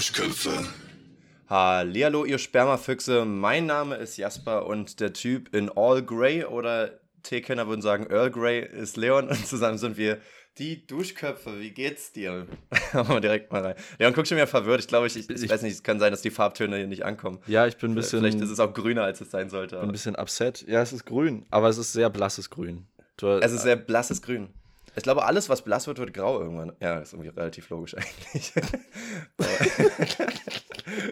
Duschköpfe. Hallihallo, ihr Spermafüchse. Mein Name ist Jasper und der Typ in All Grey oder Teekenner würden sagen Earl Grey ist Leon und zusammen sind wir die Duschköpfe. Wie geht's dir? Machen wir direkt mal rein. Leon guckt schon wieder verwirrt. Ich glaube, ich, ich, ich, weiß nicht, es kann sein, dass die Farbtöne hier nicht ankommen. Ja, ich bin ein bisschen. Vielleicht ist es auch grüner, als es sein sollte. Bin ein bisschen upset. Ja, es ist grün, aber es ist sehr blasses Grün. Du, es ist sehr blasses Grün. Ich glaube, alles, was blass wird, wird grau irgendwann. Ja, ist irgendwie relativ logisch eigentlich.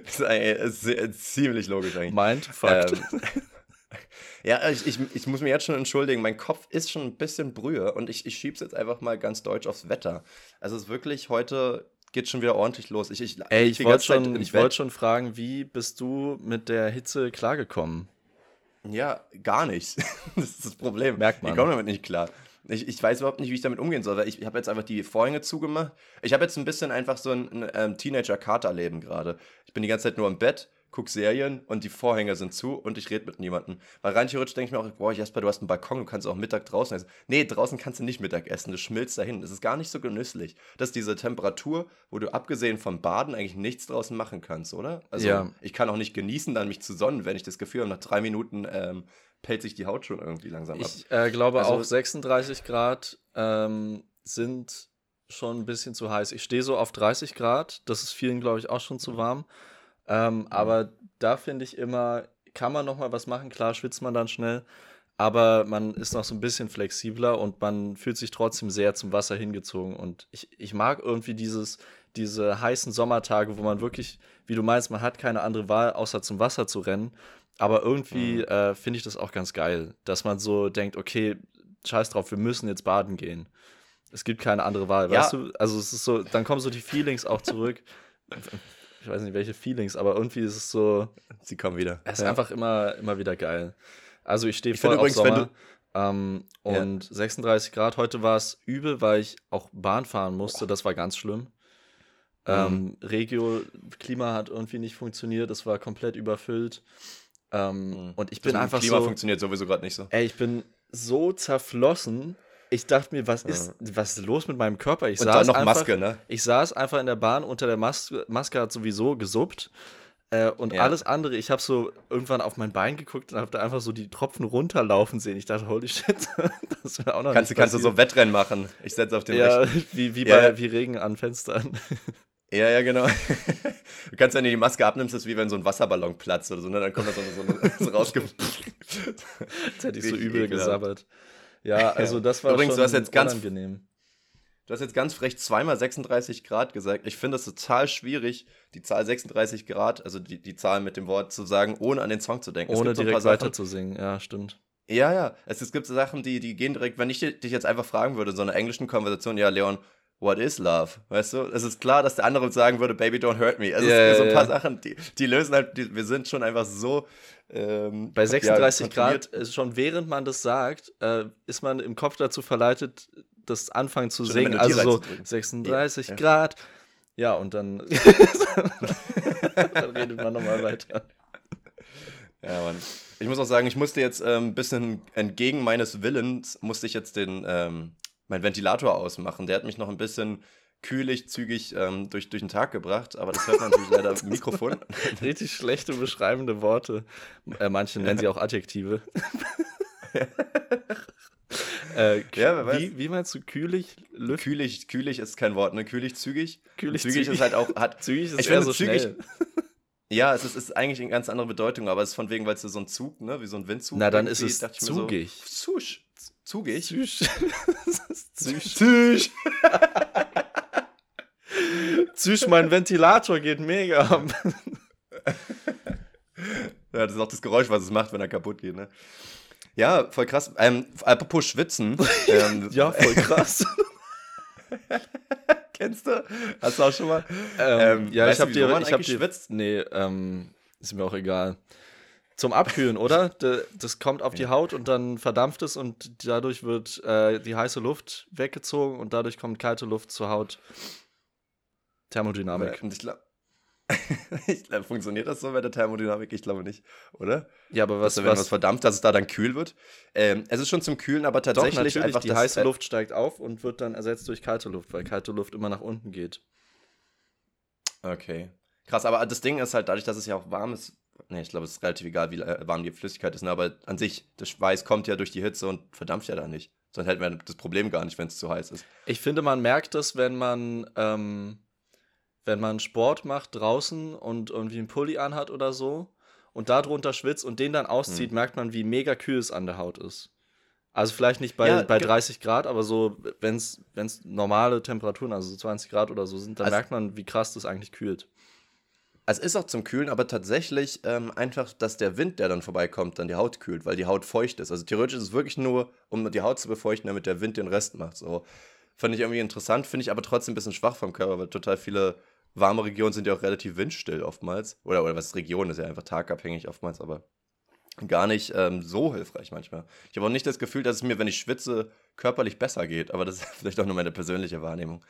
ist, ist, ist, ziemlich logisch eigentlich. Meint, Fakt. Ähm, ja, ich, ich, ich muss mich jetzt schon entschuldigen. Mein Kopf ist schon ein bisschen Brühe und ich, ich schieb's jetzt einfach mal ganz deutsch aufs Wetter. Also es ist wirklich heute geht schon wieder ordentlich los. Ich, ich, Ey, ich wollte schon, wollt schon fragen, wie bist du mit der Hitze klargekommen? Ja, gar nicht. das ist das Problem. Merkt man. Ich komme damit nicht klar. Ich, ich weiß überhaupt nicht, wie ich damit umgehen soll, weil ich, ich habe jetzt einfach die Vorhänge zugemacht. Ich habe jetzt ein bisschen einfach so ein, ein, ein Teenager-Kater-Leben gerade. Ich bin die ganze Zeit nur im Bett, gucke Serien und die Vorhänge sind zu und ich rede mit niemandem. Weil rein theoretisch denke ich mir auch, boah, Jasper, du hast einen Balkon, du kannst auch Mittag draußen essen. Nee, draußen kannst du nicht Mittag essen, du schmilzt dahin. Das ist gar nicht so genüsslich. Das ist diese Temperatur, wo du abgesehen vom Baden eigentlich nichts draußen machen kannst, oder? Also ja. ich kann auch nicht genießen, dann mich zu sonnen, wenn ich das Gefühl habe, nach drei Minuten ähm, pellt sich die Haut schon irgendwie langsam ab. Ich äh, glaube also, auch 36 Grad ähm, sind schon ein bisschen zu heiß. Ich stehe so auf 30 Grad, das ist vielen, glaube ich, auch schon zu warm. Ähm, aber da finde ich immer, kann man noch mal was machen. Klar schwitzt man dann schnell, aber man ist noch so ein bisschen flexibler und man fühlt sich trotzdem sehr zum Wasser hingezogen. Und ich, ich mag irgendwie dieses, diese heißen Sommertage, wo man wirklich, wie du meinst, man hat keine andere Wahl, außer zum Wasser zu rennen. Aber irgendwie mhm. äh, finde ich das auch ganz geil, dass man so denkt, okay, scheiß drauf, wir müssen jetzt baden gehen. Es gibt keine andere Wahl, ja. weißt du? Also es ist so, dann kommen so die Feelings auch zurück. ich weiß nicht, welche Feelings, aber irgendwie ist es so. Sie kommen wieder. Es ist ja. einfach immer, immer wieder geil. Also ich stehe voll übrigens, auf Sommer. Ähm, und ja. 36 Grad. Heute war es übel, weil ich auch Bahn fahren musste. Das war ganz schlimm. Ähm, mhm. Regio, Klima hat irgendwie nicht funktioniert. Es war komplett überfüllt. Ähm, mhm. Und ich bin das einfach Klima so. funktioniert sowieso gerade nicht so. Ey, ich bin so zerflossen. Ich dachte mir, was ist, ja. was ist los mit meinem Körper? Ich und saß noch einfach, Maske, ne? Ich saß einfach in der Bahn unter der Maske. Maske hat sowieso gesuppt. Äh, und ja. alles andere, ich habe so irgendwann auf mein Bein geguckt und habe da einfach so die Tropfen runterlaufen sehen. Ich dachte, holy shit, das wäre auch noch kannst, kannst du so Wettrennen machen. Ich setze auf den Ja, wie, wie, ja. bei, wie Regen an Fenstern. Ja, ja, genau. Du kannst, wenn du die Maske abnimmst, ist wie wenn so ein Wasserballon platzt oder so, ne? dann kommt da so, so, so rausge... Jetzt hätte ich so übel gesabbert. Ja, also das war Übrigens, schon du hast jetzt ganz, unangenehm. Du hast jetzt ganz frech zweimal 36 Grad gesagt. Ich finde es total schwierig, die Zahl 36 Grad, also die, die Zahl mit dem Wort zu sagen, ohne an den Song zu denken. Ohne direkt so weiter zu singen, ja, stimmt. Ja, ja. Es, es gibt so Sachen, die, die gehen direkt, wenn ich dich jetzt einfach fragen würde, so einer englischen Konversation, ja, Leon, what is love? Weißt du? Es ist klar, dass der andere sagen würde, baby, don't hurt me. Es yeah, so ein paar yeah. Sachen, die, die lösen halt, die, wir sind schon einfach so. Ähm, Bei 36 ja, Grad, schon während man das sagt, äh, ist man im Kopf dazu verleitet, das anfangen zu schon singen. Also so 36 ja. Grad. Ja, und dann, dann redet man nochmal weiter. Ja, Mann. Ich muss auch sagen, ich musste jetzt ein ähm, bisschen entgegen meines Willens, musste ich jetzt den, ähm, meinen Ventilator ausmachen. Der hat mich noch ein bisschen kühlig, zügig ähm, durch, durch den Tag gebracht, aber das hört man natürlich leider im Mikrofon. Richtig schlechte beschreibende Worte. Äh, manche nennen sie auch Adjektive. äh, ja, wie, wie, meinst du kühlig? Lüft? Kühlig, kühlig ist kein Wort, ne? Kühlig, zügig. Kühlig, zügig, zügig ist halt auch. Hat, zügig ist ich eher so zügig, schnell. Ja, es ist, ist, eigentlich eine ganz andere Bedeutung, aber es ist von wegen, weil es so ein Zug, ne, wie so ein Windzug. Na, dann ist es zugig. So, Zusch. Zugig? Züsch. Züsch. Züsch. Züsch, mein Ventilator geht mega. ja, das ist auch das Geräusch, was es macht, wenn er kaputt geht, ne? Ja, voll krass. Ähm, apropos Schwitzen. Ähm, ja, voll krass. Kennst du? Hast du auch schon mal? Ähm, ähm, ja, ich hab dir, ich hab dir, geschwitzt. Nee, ähm, ist mir auch egal. Zum Abkühlen, oder? Das kommt auf die Haut und dann verdampft es und dadurch wird äh, die heiße Luft weggezogen und dadurch kommt kalte Luft zur Haut. Thermodynamik. Und ich glaube, glaub, funktioniert das so bei der Thermodynamik? Ich glaube nicht, oder? Ja, aber was, dass, wenn was, was verdammt, dass es da dann kühl wird. Ähm, es ist schon zum Kühlen, aber tatsächlich Doch, einfach die heiße Luft steigt auf und wird dann ersetzt durch kalte Luft, weil kalte Luft immer nach unten geht. Okay. Krass, aber das Ding ist halt dadurch, dass es ja auch warm ist. Ne, ich glaube, es ist relativ egal, wie äh, warm die Flüssigkeit ist. Ne? Aber an sich, der Schweiß kommt ja durch die Hitze und verdampft ja da nicht. Sonst hätten wir das Problem gar nicht, wenn es zu heiß ist. Ich finde, man merkt es, wenn man, ähm, wenn man Sport macht draußen und irgendwie einen Pulli anhat oder so und darunter schwitzt und den dann auszieht, hm. merkt man, wie mega kühl es an der Haut ist. Also vielleicht nicht bei, ja, bei 30 Grad, aber so, wenn es normale Temperaturen, also so 20 Grad oder so sind, dann also, merkt man, wie krass das eigentlich kühlt. Es ist auch zum Kühlen, aber tatsächlich ähm, einfach, dass der Wind, der dann vorbeikommt, dann die Haut kühlt, weil die Haut feucht ist. Also theoretisch ist es wirklich nur, um die Haut zu befeuchten, damit der Wind den Rest macht. So fand ich irgendwie interessant, finde ich aber trotzdem ein bisschen schwach vom Körper, weil total viele warme Regionen sind ja auch relativ windstill oftmals. Oder, oder was Region, ist ja einfach tagabhängig oftmals, aber gar nicht ähm, so hilfreich manchmal. Ich habe auch nicht das Gefühl, dass es mir, wenn ich schwitze, körperlich besser geht, aber das ist vielleicht auch nur meine persönliche Wahrnehmung.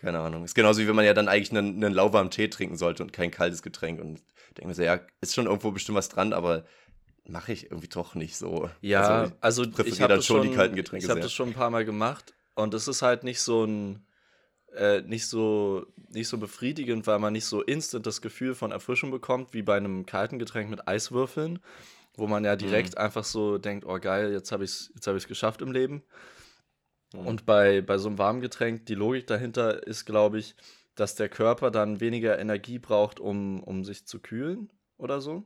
Keine Ahnung. Ist genauso wie wenn man ja dann eigentlich einen, einen lauwarmen Tee trinken sollte und kein kaltes Getränk. Und ich denke mir so, ja, ist schon irgendwo bestimmt was dran, aber mache ich irgendwie doch nicht so. Ja, also ich, also ich habe das schon, die kalten Getränke ich habe das schon ein paar Mal gemacht und es ist halt nicht so ein äh, nicht so nicht so befriedigend, weil man nicht so instant das Gefühl von Erfrischung bekommt wie bei einem kalten Getränk mit Eiswürfeln, wo man ja direkt mhm. einfach so denkt, oh geil, jetzt habe ich jetzt habe ich es geschafft im Leben. Mhm. Und bei, bei so einem warmen Getränk, die Logik dahinter ist, glaube ich, dass der Körper dann weniger Energie braucht, um, um sich zu kühlen oder so.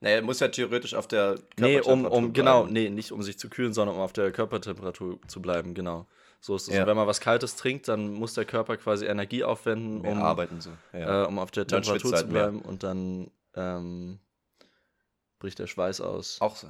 Naja, muss ja theoretisch auf der Körpertemperatur Nee, um, um genau, nee, nicht um sich zu kühlen, sondern um auf der Körpertemperatur zu bleiben, genau. So ist es. Ja. Und wenn man was Kaltes trinkt, dann muss der Körper quasi Energie aufwenden, um, arbeiten so. Ja. Äh, um auf der Temperatur zu bleiben. Halt und dann ähm, bricht der Schweiß aus. Auch so.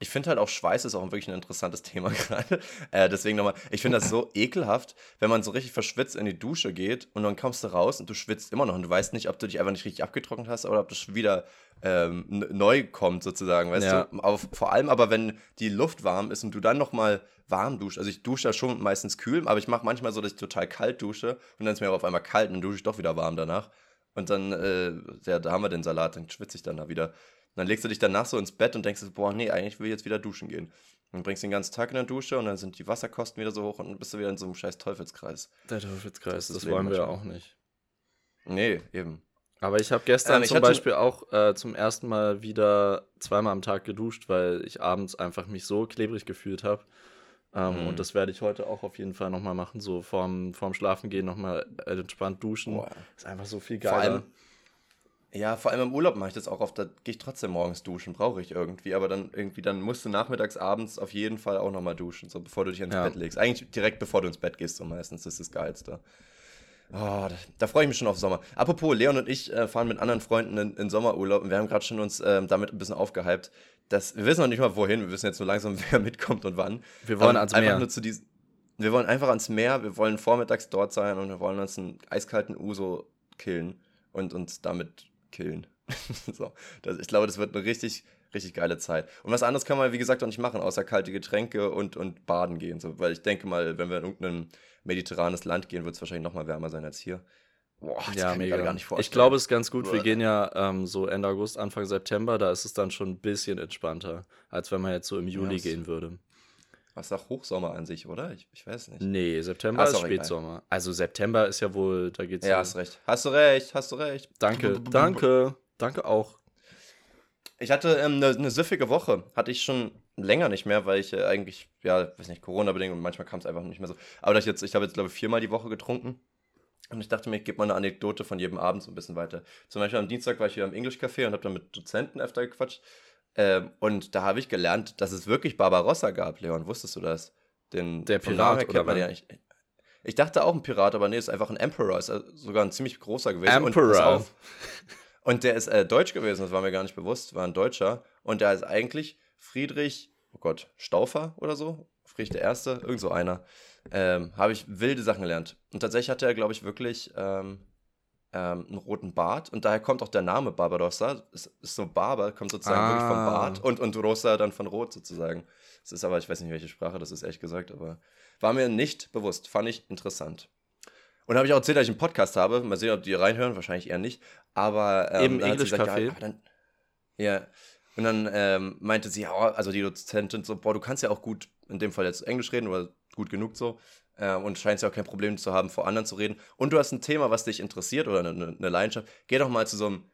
Ich finde halt auch Schweiß ist auch wirklich ein interessantes Thema gerade. Äh, deswegen nochmal, ich finde das so ekelhaft, wenn man so richtig verschwitzt in die Dusche geht und dann kommst du raus und du schwitzt immer noch und du weißt nicht, ob du dich einfach nicht richtig abgetrocknet hast oder ob das wieder ähm, neu kommt sozusagen, weißt ja. du? Aber vor allem aber, wenn die Luft warm ist und du dann nochmal warm duschst. Also ich dusche da schon meistens kühl, aber ich mache manchmal so, dass ich total kalt dusche und dann ist mir auf einmal kalt und dann dusche ich doch wieder warm danach. Und dann, äh, ja, da haben wir den Salat, dann schwitze ich dann da wieder dann legst du dich danach so ins Bett und denkst, boah, nee, eigentlich will ich jetzt wieder duschen gehen. Dann bringst du den ganzen Tag in der Dusche und dann sind die Wasserkosten wieder so hoch und dann bist du wieder in so einem scheiß Teufelskreis. Der Teufelskreis, das, das wollen wir ja auch nicht. Nee, eben. Aber ich habe gestern ähm, zum Beispiel auch äh, zum ersten Mal wieder zweimal am Tag geduscht, weil ich abends einfach mich so klebrig gefühlt habe. Ähm, mhm. Und das werde ich heute auch auf jeden Fall nochmal machen, so vorm, vorm Schlafengehen nochmal entspannt duschen. Boah. Ist einfach so viel geiler. Vor allem, ja, vor allem im Urlaub mache ich das auch oft. Da gehe ich trotzdem morgens duschen, brauche ich irgendwie. Aber dann irgendwie, dann musst du nachmittags, abends auf jeden Fall auch nochmal duschen, so bevor du dich ins ja. Bett legst. Eigentlich direkt bevor du ins Bett gehst, so meistens. Das ist das Geilste. Oh, da, da freue ich mich schon auf Sommer. Apropos, Leon und ich äh, fahren mit anderen Freunden in, in Sommerurlaub und wir haben gerade schon uns äh, damit ein bisschen aufgehypt. Dass, wir wissen noch nicht mal wohin, wir wissen jetzt nur langsam, wer mitkommt und wann. Wir wollen ans Meer. Nur zu diesen, wir wollen einfach ans Meer, wir wollen vormittags dort sein und wir wollen uns einen eiskalten Uso killen und uns damit killen. so, das, ich glaube, das wird eine richtig, richtig geile Zeit. Und was anderes kann man, wie gesagt, auch nicht machen, außer kalte Getränke und, und baden gehen. So, weil ich denke mal, wenn wir in irgendein mediterranes Land gehen, wird es wahrscheinlich noch mal wärmer sein als hier. Boah, das ja, kann mega. ich gar nicht vorstellen. Ich glaube, es ist ganz gut. Wir gehen ja ähm, so Ende August, Anfang September, da ist es dann schon ein bisschen entspannter, als wenn man jetzt so im Juli ja, gehen würde. Was sagt Hochsommer an sich, oder? Ich, ich weiß nicht. Nee, September ist Spätsommer. Egal. Also September ist ja wohl, da geht's ja. Ja, hast recht. Hast du recht, hast du recht. Danke, danke, danke auch. Ich hatte ähm, eine, eine siffige Woche. Hatte ich schon länger nicht mehr, weil ich äh, eigentlich, ja, weiß nicht, Corona-bedingt und manchmal kam es einfach nicht mehr so. Aber ich jetzt, ich habe jetzt, glaube ich, viermal die Woche getrunken. Und ich dachte mir, ich gebe mal eine Anekdote von jedem Abend so ein bisschen weiter. Zum Beispiel am Dienstag war ich hier im English Café und habe dann mit Dozenten öfter gequatscht. Ähm, und da habe ich gelernt, dass es wirklich Barbarossa gab, Leon. Wusstest du das? Den, der Pirat oder ja nicht. Ich dachte auch ein Pirat, aber nee, ist einfach ein Emperor. Ist sogar ein ziemlich großer gewesen. Emperor. Und, und der ist äh, deutsch gewesen, das war mir gar nicht bewusst, war ein Deutscher. Und der ist eigentlich Friedrich, oh Gott, Staufer oder so? Friedrich der Erste, irgend so einer. Ähm, habe ich wilde Sachen gelernt. Und tatsächlich hatte er, glaube ich, wirklich ähm, ähm, einen roten Bart und daher kommt auch der Name Barbarossa. Es ist so Barber, kommt sozusagen ah. wirklich vom Bart und, und Rosa dann von Rot sozusagen. Es ist aber, ich weiß nicht, welche Sprache das ist, ehrlich gesagt, aber war mir nicht bewusst. Fand ich interessant. Und habe ich auch erzählt, dass ich einen Podcast habe. Mal sehen, ob die reinhören, wahrscheinlich eher nicht. Aber ähm, im English Café. Ja, dann, ja, und dann ähm, meinte sie, ja, also die Dozentin so, boah, du kannst ja auch gut in dem Fall jetzt Englisch reden oder gut genug so. Äh, und scheinst ja auch kein Problem zu haben, vor anderen zu reden. Und du hast ein Thema, was dich interessiert oder eine, eine Leidenschaft. Geh doch mal zu so einem,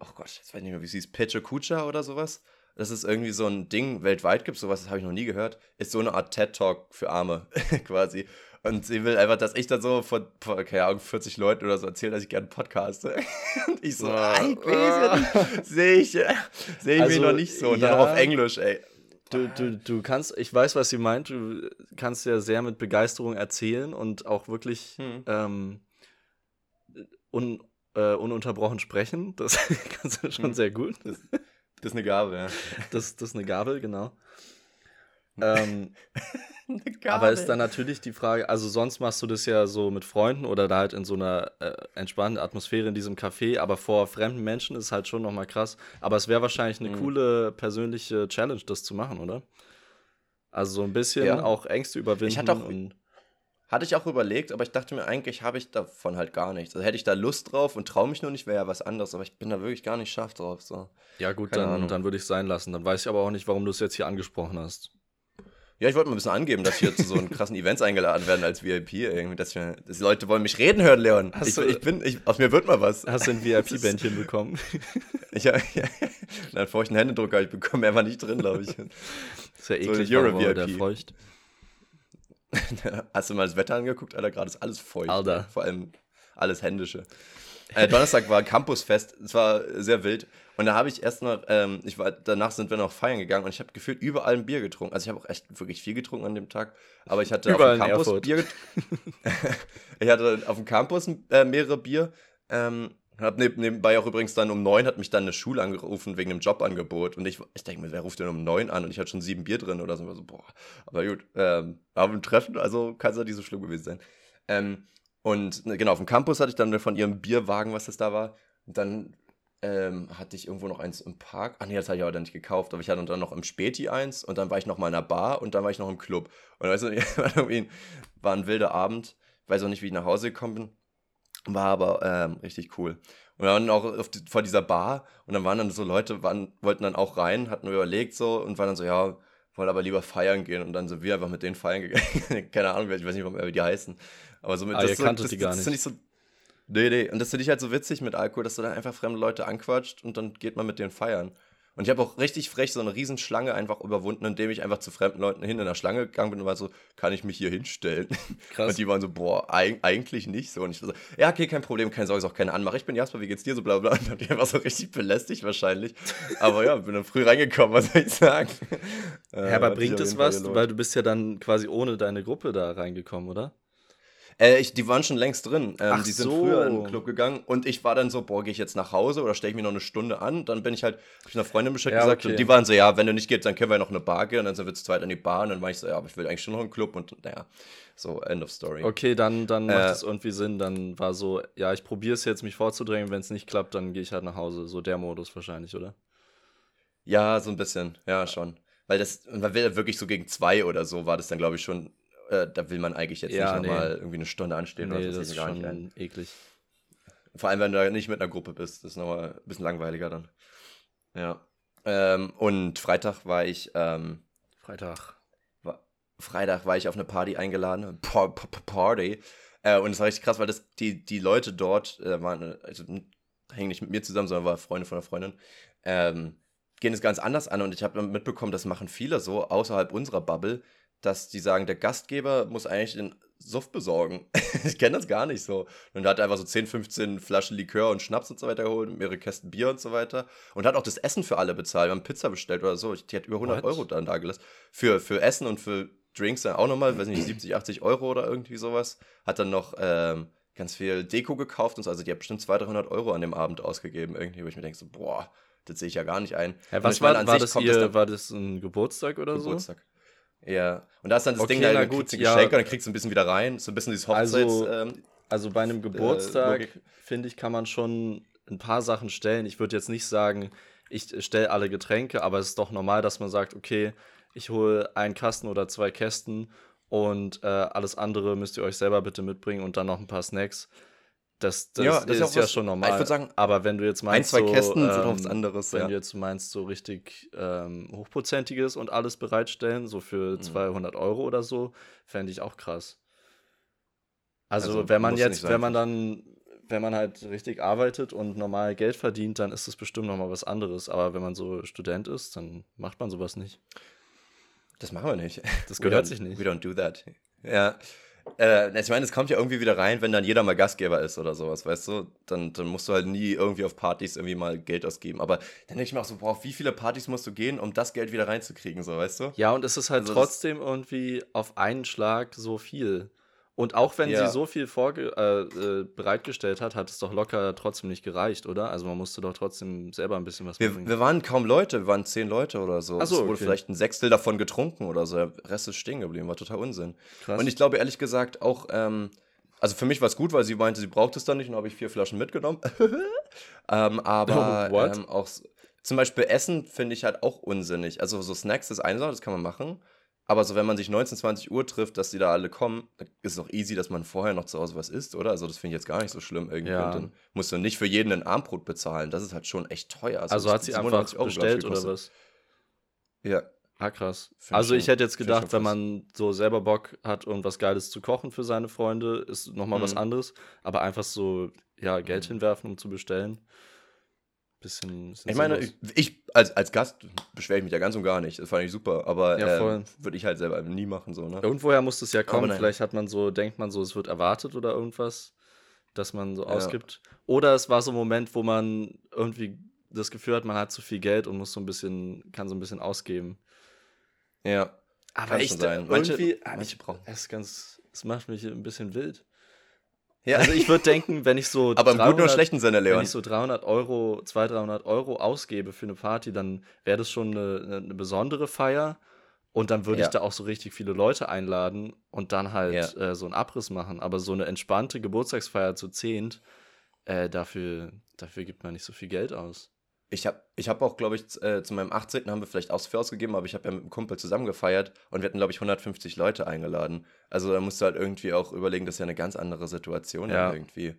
oh Gott, jetzt weiß ich nicht mehr, wie es hieß, Peche Kucha oder sowas. Das ist irgendwie so ein Ding weltweit gibt, sowas, das habe ich noch nie gehört. Ist so eine Art TED-Talk für Arme, quasi. Und sie will einfach, dass ich dann so vor, vor keine Ahnung, 40 Leuten oder so erzähle, dass ich gerne podcaste. Und ich so, ah, ich sehe ich, seh ich also, mich noch nicht so. Und ja, dann auch auf Englisch, ey. Du, du, du kannst, ich weiß, was sie meint, du kannst ja sehr mit Begeisterung erzählen und auch wirklich hm. ähm, un, äh, ununterbrochen sprechen. Das kannst du schon hm. sehr gut. Das, das, ist eine Gabe, ja. Das, das ist eine Gabe, genau. Ähm, aber ist dann natürlich die Frage, also sonst machst du das ja so mit Freunden oder da halt in so einer äh, entspannten Atmosphäre in diesem Café, aber vor fremden Menschen ist halt schon nochmal krass. Aber es wäre wahrscheinlich eine mhm. coole persönliche Challenge, das zu machen, oder? Also so ein bisschen ja. auch Ängste überwinden. Ich hatte, auch, hatte ich auch überlegt, aber ich dachte mir, eigentlich habe ich davon halt gar nichts. Also hätte ich da Lust drauf und traue mich nur nicht, wäre ja was anderes, aber ich bin da wirklich gar nicht scharf drauf. So. Ja gut, dann, dann würde ich es sein lassen. Dann weiß ich aber auch nicht, warum du es jetzt hier angesprochen hast. Ja, ich wollte mal ein bisschen angeben, dass wir zu so krassen Events eingeladen werden als VIP irgendwie. Dass, wir, dass die Leute wollen mich reden hören, Leon. ich, ich, bin, ich, aus mir wird mal was. Hast du ein VIP-Bändchen bekommen? ich, ja, ja, einen feuchten Händedruck habe ich bekommen, er war nicht drin, glaube ich. Das ist ja eklig, so Euro -VIP. der feucht. Hast du mal das Wetter angeguckt, Alter? Gerade ist alles feucht. Alter. Vor allem alles Händische. Äh, Donnerstag war Campusfest, es war sehr wild. Und da habe ich erst noch, ähm, ich war, danach sind wir noch feiern gegangen und ich habe gefühlt überall ein Bier getrunken. Also ich habe auch echt wirklich viel getrunken an dem Tag. Aber ich hatte überall auf dem Campus Bier getrunken. ich hatte auf dem Campus äh, mehrere Bier. Ähm, hab neb nebenbei auch übrigens dann um neun hat mich dann eine Schule angerufen wegen einem Jobangebot. Und ich, ich denke mir, wer ruft denn um neun an? Und ich hatte schon sieben Bier drin oder so. so boah, aber gut, ähm, aber im Treffen, also kann es ja nicht so schlimm gewesen sein. Ähm, und ne, genau, auf dem Campus hatte ich dann von ihrem Bierwagen, was das da war. Und dann ähm, hatte ich irgendwo noch eins im Park. Ach nee, das hatte ich aber dann nicht gekauft. Aber ich hatte dann noch im Späti eins und dann war ich noch mal in einer Bar und dann war ich noch im Club. Und weißt du, irgendwie war ein wilder Abend. Ich weiß auch nicht, wie ich nach Hause gekommen bin. War aber ähm, richtig cool. Und dann auch die, vor dieser Bar und dann waren dann so Leute, waren, wollten dann auch rein, hatten überlegt so und waren dann so, ja, wollen aber lieber feiern gehen und dann sind wir einfach mit denen feiern gegangen. Keine Ahnung, ich weiß nicht, wie die heißen. Aber so mit ah, das, ihr so, das, die gar nicht. Das, so, nee, nee. Und das finde ich halt so witzig mit Alkohol, dass du dann einfach fremde Leute anquatscht und dann geht man mit denen feiern. Und ich habe auch richtig frech so eine Riesenschlange einfach überwunden, indem ich einfach zu fremden Leuten hin in der Schlange gegangen bin und war so, kann ich mich hier hinstellen? Krass. Und die waren so, boah, eigentlich nicht so. Und ich so, ja, okay, kein Problem, keine Sorge, ist auch keine Anmache. Ich bin Jasper, wie geht's dir? So bla bla. Und die einfach so richtig belästigt wahrscheinlich. Aber ja, bin dann früh reingekommen, was soll ich sagen? Ja, aber bringt es was? Weil du bist ja dann quasi ohne deine Gruppe da reingekommen, oder? Äh, ich, die waren schon längst drin. Ähm, die sind so. früher in den Club gegangen und ich war dann so, boah, gehe ich jetzt nach Hause oder stelle ich mich noch eine Stunde an? Dann bin ich halt, hab ich einer Freundin Bescheid ja, gesagt okay. und die waren so, ja, wenn du nicht gehst, dann können wir noch eine Bar gehen und dann sind wir zu zweit an die Bar und dann war ich so, ja, aber ich will eigentlich schon noch einen Club und naja, so, end of story. Okay, dann, dann äh, macht es irgendwie Sinn. Dann war so, ja, ich probiere es jetzt, mich vorzudrängen, wenn es nicht klappt, dann gehe ich halt nach Hause. So der Modus wahrscheinlich, oder? Ja, so ein bisschen, ja, schon. Weil das, man will wirklich so gegen zwei oder so, war das dann, glaube ich, schon äh, da will man eigentlich jetzt ja, nicht nochmal irgendwie eine Stunde anstehen. Nee, oder das, das ist schon ein. eklig. Vor allem, wenn du da nicht mit einer Gruppe bist, das ist nochmal ein bisschen langweiliger dann. Ja. Ähm, und Freitag war ich. Ähm, Freitag. War, Freitag war ich auf eine Party eingeladen. Pa pa Party. Äh, und das war richtig krass, weil das, die, die Leute dort äh, waren, also hängen nicht mit mir zusammen, sondern waren Freunde von einer Freundin. Ähm, gehen es ganz anders an und ich habe mitbekommen, das machen viele so außerhalb unserer Bubble, dass die sagen, der Gastgeber muss eigentlich den Suff besorgen. ich kenne das gar nicht so. Und er hat einfach so 10, 15 Flaschen Likör und Schnaps und so weiter geholt, mehrere Kästen Bier und so weiter. Und hat auch das Essen für alle bezahlt. Wir haben Pizza bestellt oder so. Die hat über 100 What? Euro dann da gelassen. Für, für Essen und für Drinks dann auch nochmal, weiß nicht, 70, 80 Euro oder irgendwie sowas. Hat dann noch ähm, ganz viel Deko gekauft und so. Also die hat bestimmt 200, 300 Euro an dem Abend ausgegeben irgendwie, wo ich mir denke so, boah, das sehe ich ja gar nicht ein. Ja, was war, war das hier, war das ein Geburtstag oder Geburtstag. so? Ja. Und da ist dann das okay, Ding, da kriegst du ein Geschenk ja. und dann kriegst du ein bisschen wieder rein. So ein bisschen dieses Hochzeits... Also, ähm, also bei einem Geburtstag, äh, finde ich, kann man schon ein paar Sachen stellen. Ich würde jetzt nicht sagen, ich stelle alle Getränke, aber es ist doch normal, dass man sagt, okay, ich hole einen Kasten oder zwei Kästen und äh, alles andere müsst ihr euch selber bitte mitbringen und dann noch ein paar Snacks. Das, das Ja, ist, das ist ja auch ja was- schon normal. ich würd sagen, aber wenn du jetzt Ein, meinst, zwei so, Kästen sind ähm, auch was anderes. wenn Ja. du jetzt meinst, so richtig ähm, hochprozentiges und alles bereitstellen, so Mhm. für 200 Euro oder so, fände ich auch krass. Also, Also, wenn man jetzt, sein, wenn man dann, wenn man halt richtig arbeitet und normal Geld verdient, dann ist das bestimmt nochmal was anderes. Aber wenn man so Student ist, dann macht man sowas nicht. Das machen wir nicht. Das gehört sich nicht. We don't do that. Ja. Äh, ich meine, es kommt ja irgendwie wieder rein, wenn dann jeder mal Gastgeber ist oder sowas, weißt du? Dann, dann musst du halt nie irgendwie auf Partys irgendwie mal Geld ausgeben. Aber dann denke ich mir auch so, boah, auf wie viele Partys musst du gehen, um das Geld wieder reinzukriegen, so, weißt du? Ja, und es ist halt Also trotzdem irgendwie auf einen Schlag so viel. Und auch wenn Ja. sie so viel äh, äh, bereitgestellt hat, hat es doch locker trotzdem nicht gereicht, oder? Also man musste doch trotzdem selber ein bisschen was Wir, mitbringen. wir waren kaum Leute, wir waren zehn Leute oder so. Ach so, es wurde okay. vielleicht ein Sechstel davon getrunken oder so. Der Rest ist stehen geblieben, war total Unsinn. Krass. Und ich glaube ehrlich gesagt auch, ähm, also für mich war es gut, weil sie meinte, sie braucht es dann nicht und habe ich vier Flaschen mitgenommen. ähm, aber Oh, ähm, auch zum Beispiel Essen finde ich halt auch unsinnig. Also so Snacks ist eine Sache, das kann man machen. Aber so, wenn man sich 19, 20 Uhr trifft, dass die da alle kommen, ist es doch easy, dass man vorher noch zu Hause was isst, oder? Also das finde ich jetzt gar nicht so schlimm irgendwie. Ja. Und dann musst du nicht für jeden ein Armbrot bezahlen. Das ist halt schon echt teuer. also das hat sie 97 einfach Euro, glaub ich, bestellt oder was? Ja. Ah, krass. Find ich Also ich schon- hätte jetzt ich gedacht, wenn man so selber Bock hat, irgendwas Geiles zu kochen für seine Freunde, ist nochmal was Mhm. anderes. Aber einfach so, ja, Geld Mhm. hinwerfen, um zu bestellen. Bisschen, bisschen Ich meine, ich, ich als, als Gast beschwere ich mich ja ganz und gar nicht. Das fand ich super. Aber Ja, voll. würde ich halt selber nie machen, so, ne? Irgendwoher muss es ja kommen. Vielleicht hat man so, denkt man so, es wird erwartet oder irgendwas, dass man so Ja. ausgibt. Oder es war so ein Moment, wo man irgendwie das Gefühl hat, man hat zu viel Geld und muss so ein bisschen, kann so ein bisschen ausgeben. Ja. Aber ich. Manche- irgendwie, manche brauchen- es ist ganz, es macht mich ein bisschen wild. Ja. Also ich würde denken, wenn ich so aber im guten und 300 schlechten Sinne, wenn Leon. ich so 300 Euro, 200, 300 Euro ausgebe für eine Party, dann wäre das schon eine, eine, eine besondere Feier. Und dann würde Ja. ich da auch so richtig viele Leute einladen und dann halt Ja. äh, so einen Abriss machen. Aber so eine entspannte Geburtstagsfeier zu zehnt, äh, dafür, dafür gibt man nicht so viel Geld aus. Ich habe ich hab auch, glaube ich, z- äh, zu meinem 18. haben wir vielleicht auch für ausgegeben, aber ich habe ja mit einem Kumpel zusammen gefeiert und wir hatten, glaube ich, 150 Leute eingeladen. Also da musst du halt irgendwie auch überlegen, das ist ja eine ganz andere Situation Ja. irgendwie.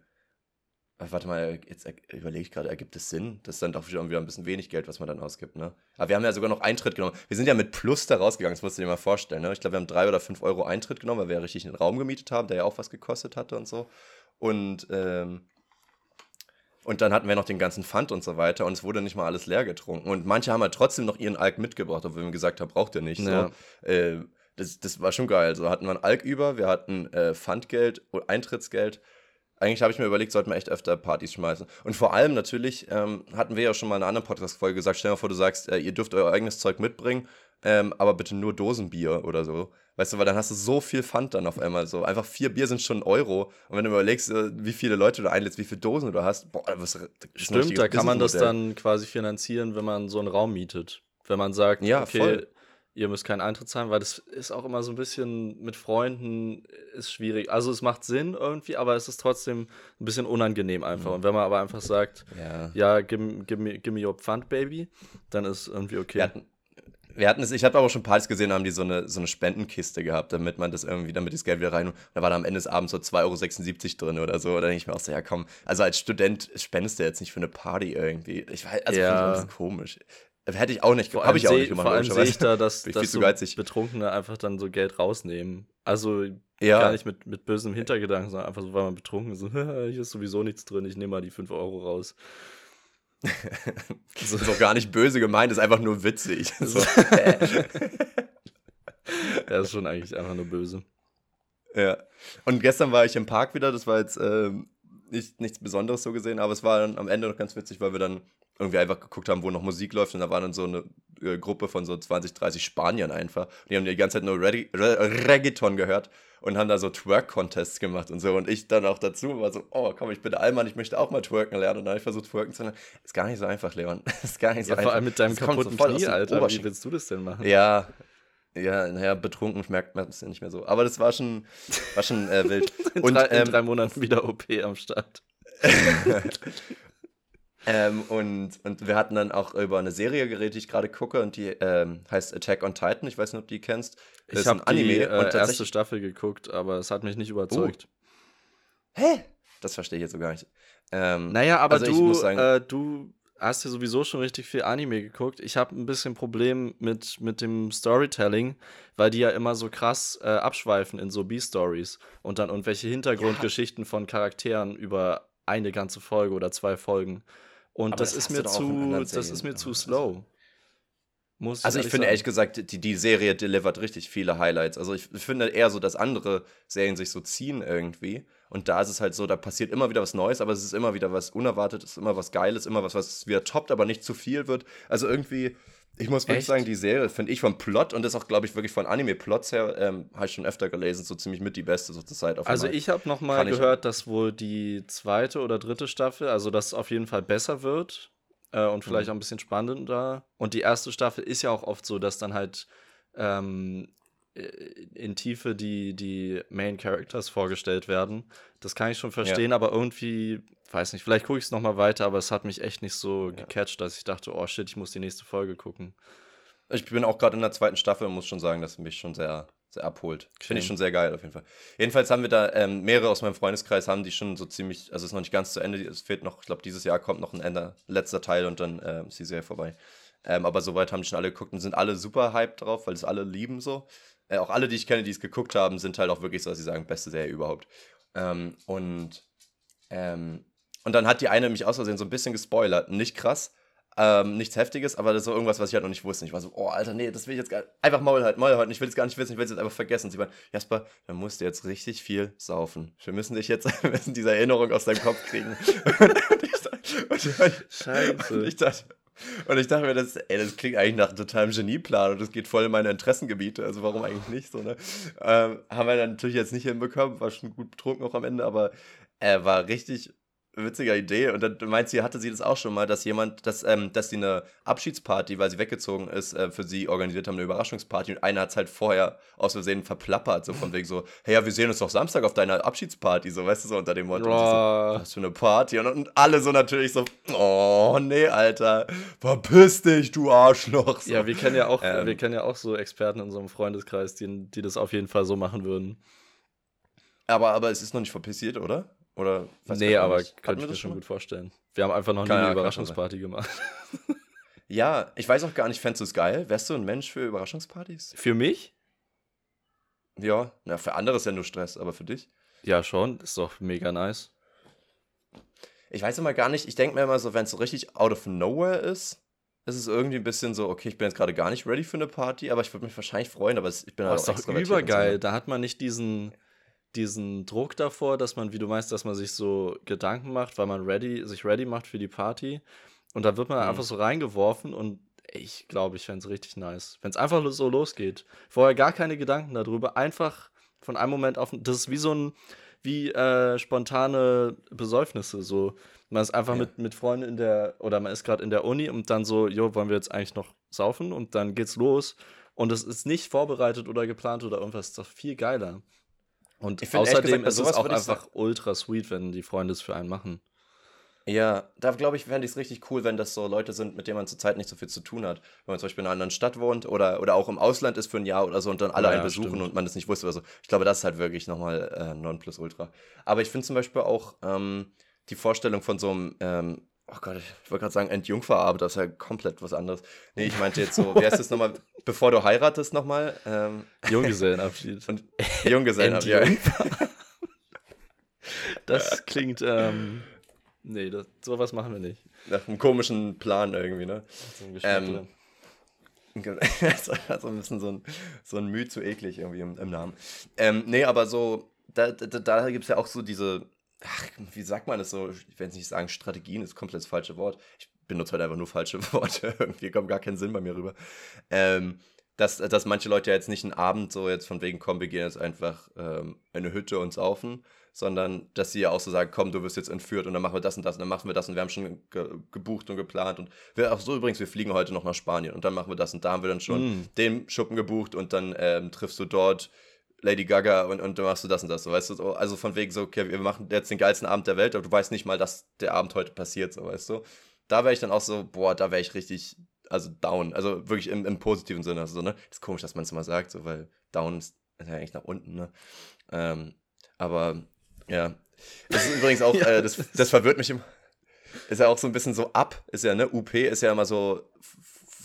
Aber warte mal, jetzt überlege ich gerade, ergibt es Sinn? Das ist dann doch wieder wieder ein bisschen wenig Geld, was man dann ausgibt, ne? Aber wir haben ja sogar noch Eintritt genommen. Wir sind ja mit Plus da rausgegangen, das musst du dir mal vorstellen, ne? Ich glaube, wir haben drei oder fünf Euro Eintritt genommen, weil wir ja richtig einen Raum gemietet haben, der ja auch was gekostet hatte und so. Und, ähm, und dann hatten wir noch den ganzen Pfand und so weiter und es wurde nicht mal alles leer getrunken. Und manche haben halt trotzdem noch ihren Alk mitgebracht, obwohl wir gesagt haben, braucht ihr nicht. Ja. So. Äh, das, das war schon geil. So hatten wir einen Alk über, wir hatten äh, Pfandgeld, und Eintrittsgeld. Eigentlich habe ich mir überlegt, sollten wir echt öfter Partys schmeißen. Und vor allem natürlich, ähm, hatten wir ja schon mal in einer anderen Podcast-Folge gesagt, stell dir mal vor, du sagst, äh, ihr dürft euer eigenes Zeug mitbringen, ähm, aber bitte nur Dosenbier oder so. Weißt du, weil dann hast du so viel Pfand dann auf einmal so. Einfach vier Bier sind schon ein Euro. Und wenn du überlegst, äh, wie viele Leute du einlädst, wie viele Dosen du hast, boah, ein Stimmt, da kann man das dann quasi finanzieren, wenn man so einen Raum mietet. Wenn man sagt, Ja, okay, voll. ihr müsst keinen Eintritt zahlen, weil das ist auch immer so ein bisschen mit Freunden ist schwierig. Also es macht Sinn irgendwie, aber es ist trotzdem ein bisschen unangenehm einfach. Mhm. Und wenn man aber einfach sagt, Ja. ja, give, give, me, give me your Pfand, Baby, dann ist irgendwie okay. Hatten, wir hatten es, ich habe aber schon Partys gesehen, haben die so eine, so eine Spendenkiste gehabt, damit man das irgendwie, damit das Geld wieder rein. Und da war da am Ende des Abends so 2,76 Euro drin oder so. Da denke ich mir auch so, ja komm, also als Student spendest du jetzt nicht für eine Party irgendwie. Ich weiß, also Ja. finde ich ein bisschen komisch. Hätte ich auch nicht. Habe ich auch nicht gemacht. Vor allem sehe ich da, dass, dass so. Betrunkene einfach dann so Geld rausnehmen. Also Ja. gar nicht mit, mit bösem Hintergedanken, sondern einfach so, weil man betrunken ist. So, hier ist sowieso nichts drin, ich nehme mal die 5 Euro raus. Das ist auch gar nicht böse gemeint, ist einfach nur witzig. So. Ja, ist schon eigentlich einfach nur böse. Ja. Und gestern war ich im Park wieder, das war jetzt ähm, nicht, nichts Besonderes so gesehen, aber es war dann am Ende noch ganz witzig, weil wir dann irgendwie einfach geguckt haben, wo noch Musik läuft und da war dann so eine äh, Gruppe von so 20, 30 Spaniern einfach. Und die haben die ganze Zeit nur Reg Re Reggaeton gehört und haben da so Twerk-Contests gemacht und so. Und ich dann auch dazu war so, oh komm, ich bin der Allmann, ich möchte auch mal twerken lernen. Und dann habe ich versucht, twerken zu lernen. Ist gar nicht so einfach, Leon. Ist gar nicht so Ja, einfach. vor allem mit deinem Das so kaputten voll aus Knie, Alter. Wie willst du das denn machen? Ja, ja, naja, betrunken merkt man es ja nicht mehr so. Aber das war schon, war schon äh, wild. In, Und, drei, in ähm, drei Monaten wieder OP am Start. ähm, und, und wir hatten dann auch über eine Serie geredet, die ich gerade gucke, und die ähm, heißt Attack on Titan. Ich weiß nicht, ob du die kennst. Das Ich habe die äh, und erste. Staffel geguckt, aber es hat mich nicht überzeugt. Hä? Das verstehe ich jetzt so gar nicht. Ähm, naja, aber also du, sagen, äh, du hast ja sowieso schon richtig viel Anime geguckt. Ich habe ein bisschen Problem mit, mit dem Storytelling, weil die ja immer so krass äh, abschweifen in so B-Stories und dann irgendwelche Hintergrundgeschichten ja. von Charakteren über eine ganze Folge oder zwei Folgen. Und das, das, ist mir zu, das ist mir zu slow. Muss also ich finde sagen. ehrlich gesagt, die, die Serie delivert richtig viele Highlights. Also ich, ich finde eher so, dass andere Serien sich so ziehen irgendwie. Und da ist es halt so, da passiert immer wieder was Neues, aber es ist immer wieder was Unerwartetes, immer was Geiles, immer was, was wieder toppt, aber nicht zu viel wird. Also irgendwie, ich muss wirklich Echt? sagen, die Serie finde ich vom Plot und das auch, glaube ich, wirklich von Anime-Plots her, ähm, habe ich schon öfter gelesen, so ziemlich mit die beste so zur Zeit. Auf also ich habe nochmal gehört, dass wohl die zweite oder dritte Staffel, also dass es auf jeden Fall besser wird äh, und vielleicht mhm. auch ein bisschen spannender. Und die erste Staffel ist ja auch oft so, dass dann halt ähm, äh, in Tiefe die, die Main Characters vorgestellt werden. Das kann ich schon verstehen, ja. aber irgendwie, weiß nicht, vielleicht gucke ich es nochmal weiter, aber es hat mich echt nicht so ja. gecatcht, dass ich dachte, oh shit, ich muss die nächste Folge gucken. Ich bin auch gerade in der zweiten Staffel und muss schon sagen, dass mich schon sehr, sehr abholt. Okay. Finde ich schon sehr geil auf jeden Fall. Jedenfalls haben wir da ähm, mehrere aus meinem Freundeskreis haben die schon so ziemlich, also es ist noch nicht ganz zu Ende, es fehlt noch, ich glaube, dieses Jahr kommt noch ein Ende, letzter Teil und dann ähm, ist die Serie vorbei. Ähm, aber soweit haben die schon alle geguckt und sind alle super hyped drauf, weil es alle lieben so. Äh, auch alle, die ich kenne, die es geguckt haben, sind halt auch wirklich so, dass sie sagen, beste Serie überhaupt. Ähm, und, ähm, und dann hat die eine mich aus Versehen so ein bisschen gespoilert. Nicht krass, ähm, nichts Heftiges, aber das ist so irgendwas, was ich halt noch nicht wusste. Ich war so, oh, Alter, nee, das will ich jetzt gar nicht. Einfach Maul halten, Maul halten. Ich will es gar nicht wissen, ich will es jetzt einfach vergessen. Und sie meinen, Jasper, dann musst du jetzt richtig viel saufen. Wir müssen dich jetzt, wir müssen diese Erinnerung aus deinem Kopf kriegen. und ich, und ich, Scheiße. Und ich dachte, und ich dachte mir, das, ey, das klingt eigentlich nach einem totalen Genieplan und das geht voll in meine Interessengebiete, also warum eigentlich nicht so, ne? Ähm, haben wir dann natürlich jetzt nicht hinbekommen, war schon gut betrunken auch am Ende, aber er war richtig witziger Idee. Und dann meint sie, hatte sie das auch schon mal, dass jemand, dass, ähm, dass sie eine Abschiedsparty, weil sie weggezogen ist, äh, für sie organisiert haben, eine Überraschungsparty. Und einer hat es halt vorher aus Versehen verplappert, so von wegen so, hey, ja, wir sehen uns doch Samstag auf deiner Abschiedsparty, so, weißt du, so unter dem Motto. So, was für eine Party. Und, und, alle so natürlich so, oh, nee, Alter, verpiss dich, du Arschloch. So. Ja, wir kennen ja auch, ähm, wir kennen ja auch so Experten in unserem Freundeskreis, die, die das auf jeden Fall so machen würden. Aber, aber es ist noch nicht verpissiert, oder? Oder nee, aber könnte ich mir schon gut vorstellen. Wir haben einfach noch nie eine Überraschungsparty gemacht. ja, ich weiß auch gar nicht, fändest du es geil? Wärst du ein Mensch für Überraschungspartys? Für mich? Ja, na, für andere ist ja nur Stress, aber für dich? Ja, schon. Ist doch mega nice. Ich weiß immer gar nicht, ich denke mir immer so, wenn es so richtig out of nowhere ist, ist es irgendwie ein bisschen so, okay, ich bin jetzt gerade gar nicht ready für eine Party, aber ich würde mich wahrscheinlich freuen, aber ich bin halt auch ist doch übergeil. So. Da hat man nicht diesen diesen Druck davor, dass man, wie du meinst, dass man sich so Gedanken macht, weil man ready, sich ready macht für die Party. Und da wird man mhm. einfach so reingeworfen und ich glaube, ich fände es richtig nice. Wenn es einfach so losgeht. Vorher gar keine Gedanken darüber, einfach von einem Moment auf. Das ist wie so ein, wie äh, spontane Besäufnisse. So, man ist einfach ja. mit, mit Freunden in der, oder man ist gerade in der Uni und dann so, jo, wollen wir jetzt eigentlich noch saufen? Und dann geht's los. Und es ist nicht vorbereitet oder geplant oder irgendwas. Das ist doch viel geiler. Und außerdem gesagt, ist es auch einfach ultra sweet, wenn die Freunde es für einen machen. Ja, da glaube ich, fände ich es richtig cool, wenn das so Leute sind, mit denen man zurzeit nicht so viel zu tun hat. Wenn man zum Beispiel in einer anderen Stadt wohnt oder, oder auch im Ausland ist für ein Jahr oder so und dann alle ja, einen besuchen stimmt. und man das nicht wusste oder so. Ich glaube, das ist halt wirklich nochmal äh, Nonplusultra. Aber ich finde zum Beispiel auch ähm, die Vorstellung von so einem ähm, Oh Gott, ich wollte gerade sagen Entjungferabend, das ist ja komplett was anderes. Nee, ich meinte jetzt so, wie heißt das nochmal, bevor du heiratest nochmal? Ähm, Junggesellenabschied. Und Junggesellenabschied. Das klingt, ähm, nee, das, sowas machen wir nicht. Nach einem komischen Plan irgendwie, ne? So ein ähm, also ein bisschen so ein, so ein Mühe zu eklig irgendwie im, im Namen. Ähm, nee, aber so, da, da, da gibt es ja auch so diese ach, wie sagt man das so? Ich jetzt nicht sagen, Strategien ist komplett das falsche Wort. Ich benutze halt einfach nur falsche Worte. Irgendwie kommt gar keinen Sinn bei mir rüber. Ähm, dass, dass manche Leute ja jetzt nicht einen Abend so jetzt von wegen, komm, wir gehen jetzt einfach ähm, in eine Hütte und saufen, sondern dass sie ja auch so sagen, komm, du wirst jetzt entführt und dann machen wir das und das und dann machen wir das und wir haben schon ge gebucht und geplant und wir, auch so übrigens, wir fliegen heute noch nach Spanien und dann machen wir das und da haben wir dann schon mm. den Schuppen gebucht und dann ähm, triffst du dort Lady Gaga und, und du machst du das und das. So, weißt du, also von wegen so, okay, wir machen jetzt den geilsten Abend der Welt, aber du weißt nicht mal, dass der Abend heute passiert, so, weißt du. Da wäre ich dann auch so, boah, da wäre ich richtig, also down. Also wirklich im, im positiven Sinne. Also, ne? Das ist komisch, dass man es immer sagt, so, weil down ist, ist ja eigentlich nach unten, ne? Ähm, aber Ja. Das ist übrigens auch, ja, äh, das, das verwirrt mich immer. Ist ja auch so ein bisschen so ab, ist ja, ne? UP ist ja immer so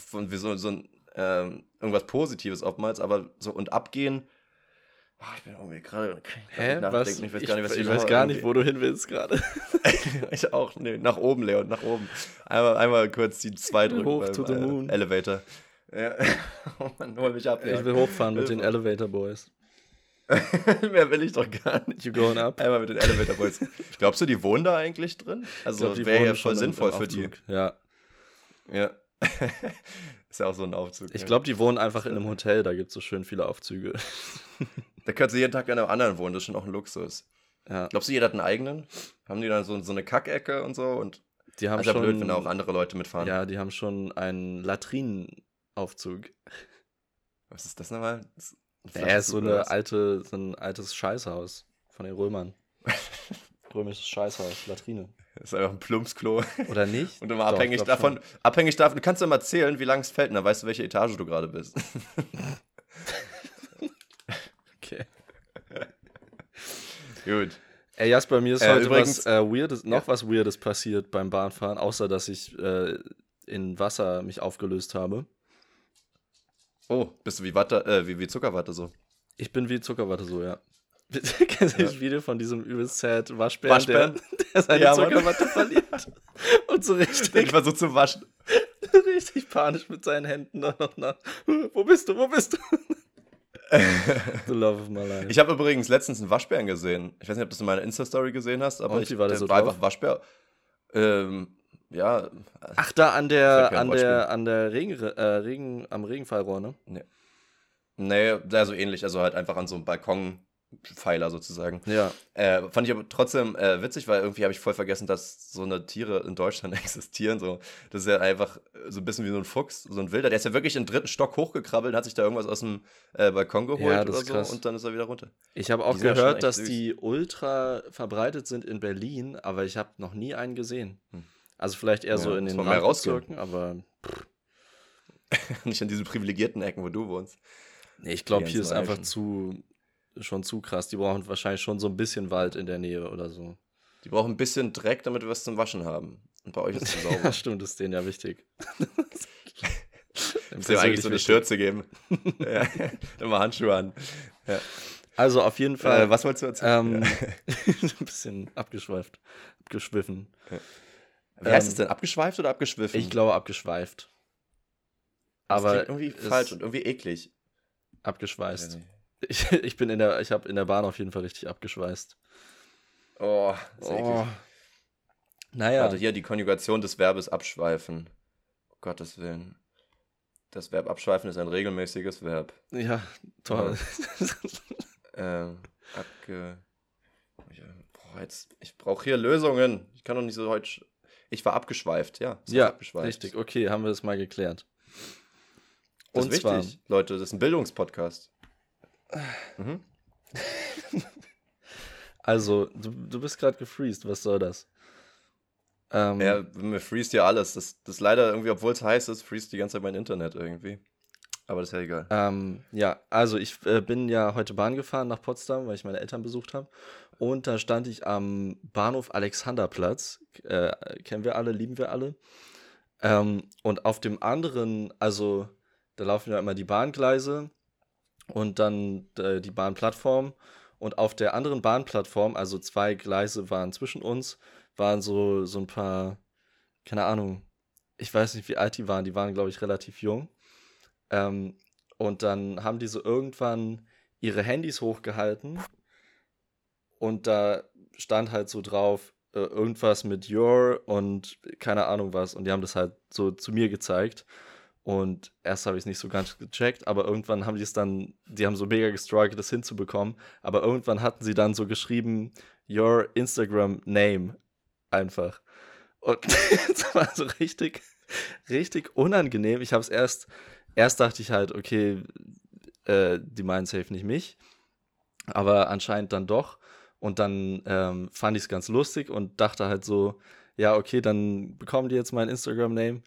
von wie so, so ein ähm, irgendwas Positives oftmals, aber so und abgehen. Oh, ich bin irgendwie gerade. Hä? Was? Ich weiß gar nicht, was ich, ich weiß gar nicht, wo du hin willst gerade. ich auch. Nee, nach oben, Leon, nach oben. Einmal, einmal kurz die zwei drücken. Hoch beim, to the moon. Äh, Elevator. Ja. oh Mann, hol mich ab. Ja. Ich will hochfahren mit den Elevator Boys. Mehr will ich doch gar nicht. You going up? Einmal mit den Elevator Boys. Glaubst du, die wohnen da eigentlich drin? Also wäre ja voll sinnvoll für die. Ja. Ja. ist ja auch so ein Aufzug. Ich glaube, die wohnen einfach in einem Hotel, da gibt es so schön viele Aufzüge. Da können sie jeden Tag in einem anderen wohnen, das ist schon auch ein Luxus. Ja. Glaubst du, jeder hat einen eigenen? Haben die dann so, so eine Kackecke und so? Und die haben also schon, blöd, wenn da auch andere Leute mitfahren. Ja, die haben schon einen Latrinenaufzug. Was ist das nochmal? Das er ist so eine alte, so ein altes Scheißhaus von den Römern. Römisches Scheißhaus, Latrine. Das ist einfach ein Plumpsklo. Oder nicht? Und immer Doch, abhängig davon, schon. abhängig davon, du kannst immer zählen, wie lang es fällt, und dann weißt du, welche Etage du gerade bist. okay. Gut. Ey, Jasper, mir ist äh, heute übrigens, was äh, Weirdes, noch ja. was Weirdes passiert beim Bahnfahren, außer dass ich äh, in Wasser mich aufgelöst habe. Oh, bist du wie, Watte, äh, wie, wie Zuckerwatte so? Ich bin wie Zuckerwatte so, ja. Kennst du ja. das Video von diesem übelst sad Waschbären, Waschbären? Der, der seine ja, Zuckerwatte verliert und so richtig ich versucht zu waschen. richtig panisch mit seinen Händen dann noch nach. Wo bist du? Wo bist du? The love of my life. Ich habe übrigens letztens einen Waschbären gesehen. Ich weiß nicht, ob du das in meiner Insta-Story gesehen hast, aber ich war, das so war einfach Waschbär. Ähm, ja. Ach, da an der, an der, an der Regen, äh, Regen, am Regenfallrohr, ne? Nee. Nee, sehr so ähnlich. Also halt einfach an so einem Balkonpfeiler sozusagen. Ja. Äh, fand ich aber trotzdem äh, witzig, weil irgendwie habe ich voll vergessen, dass so eine Tiere in Deutschland existieren. So. Das ist ja einfach so ein bisschen wie so ein Fuchs, so ein Wilder. Der ist ja wirklich im dritten Stock hochgekrabbelt, hat sich da irgendwas aus dem äh, Balkon geholt ja, oder so krass. und dann ist er wieder runter. Ich habe auch die gehört, dass süß. die ultra verbreitet sind in Berlin, aber ich habe noch nie einen gesehen. Hm. Also vielleicht eher ja, so in den Randbezirken, aber nicht an diesen privilegierten Ecken, wo du wohnst. Nee, ich glaube, hier ist einfach zu schon zu krass. Die brauchen wahrscheinlich schon so ein bisschen Wald in der Nähe oder so. Die brauchen ein bisschen Dreck, damit wir was zum Waschen haben. Und bei euch ist es sauber. ja, stimmt, das ist denen ja wichtig. Muss dem eigentlich so eine Schürze geben. ja, immer Handschuhe an. Ja. Also auf jeden Fall. Äh, was wolltest du erzählen? Ähm, ein bisschen abgeschweift, abgeschwiffen. Ja. Wie heißt es denn? Abgeschweift oder abgeschwiffen? Ich glaube abgeschweift. Das Aber irgendwie falsch und irgendwie eklig. Abgeschweißt. Ich, ich bin in der, ich habe in der Bahn auf jeden Fall richtig abgeschweißt. Oh, das oh. Naja. Also hier die Konjugation des Verbes abschweifen. Um Gottes Willen. Das Verb abschweifen ist ein regelmäßiges Verb. Ja, toll. ähm, abge. Boah, jetzt, ich brauche hier Lösungen. Ich kann doch nicht so heute ich war abgeschweift, ja. Ja, abgeschweift. richtig. Okay, haben wir das mal geklärt. Das Und ist wichtig, zwar, Leute, das ist ein Bildungspodcast. Mhm. also, du, du bist gerade gefreezed, was soll das? Ähm, ja, mir freest ja alles. Das, das leider irgendwie, obwohl es heiß ist, freest die ganze Zeit mein Internet irgendwie. Aber das ist ja egal. Ähm, ja, also ich äh, bin ja heute Bahn gefahren nach Potsdam, weil ich meine Eltern besucht habe. Und da stand ich am Bahnhof Alexanderplatz. Äh, kennen wir alle, lieben wir alle. Ähm, und auf dem anderen, also da laufen ja immer die Bahngleise und dann äh, die Bahnplattform. Und auf der anderen Bahnplattform, also zwei Gleise waren zwischen uns, waren so, so ein paar, keine Ahnung, ich weiß nicht, wie alt die waren. Die waren, glaube ich, relativ jung. Ähm, und dann haben die so irgendwann ihre Handys hochgehalten und da stand halt so drauf, äh, irgendwas mit Your und keine Ahnung was. Und die haben das halt so zu mir gezeigt. Und erst habe ich es nicht so ganz gecheckt, aber irgendwann haben die es dann, die haben so mega gestruggelt, das hinzubekommen. Aber irgendwann hatten sie dann so geschrieben, Your Instagram Name einfach. Und das war so richtig, richtig unangenehm. Ich habe es erst, erst dachte ich halt, okay, äh, die meinen safe nicht mich. Aber anscheinend dann doch. Und dann ähm, fand ich es ganz lustig und dachte halt so, ja, okay, dann bekommen die jetzt mein Instagram-Name.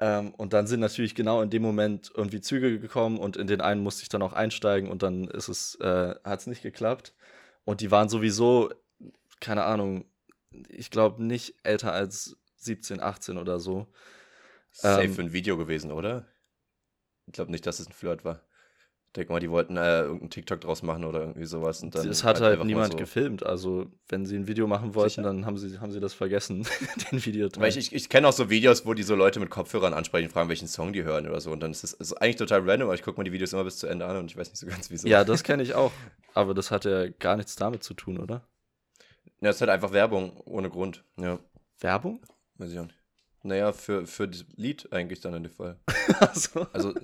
Ähm, und dann sind natürlich genau in dem Moment irgendwie Züge gekommen und in den einen musste ich dann auch einsteigen und dann ist es, äh, hat es nicht geklappt. Und die waren sowieso keine Ahnung, ich glaube nicht älter als 17, 18 oder so. Safe Ähm, für ein Video gewesen, oder? Ich glaube nicht, dass es ein Flirt war. Denk mal, die wollten äh, irgendeinen TikTok draus machen oder irgendwie sowas. Und dann Es hat halt mal niemand so. gefilmt. Also, wenn sie ein Video machen wollten, Sicher? dann haben sie, haben sie das vergessen, den Video Weil ich, ich, ich kenne auch so Videos, wo die so Leute mit Kopfhörern ansprechen, fragen, welchen Song die hören oder so. Und dann ist es ist eigentlich total random, aber ich gucke mir die Videos immer bis zu Ende an und ich weiß nicht so ganz wieso. Ja, das kenne ich auch. Aber das hat ja gar nichts damit zu tun, oder? Ja, es ist halt einfach Werbung ohne Grund. Ja, Werbung? weiß ich auch nicht. Naja, für, für das Lied eigentlich dann in dem Fall. Also, Also,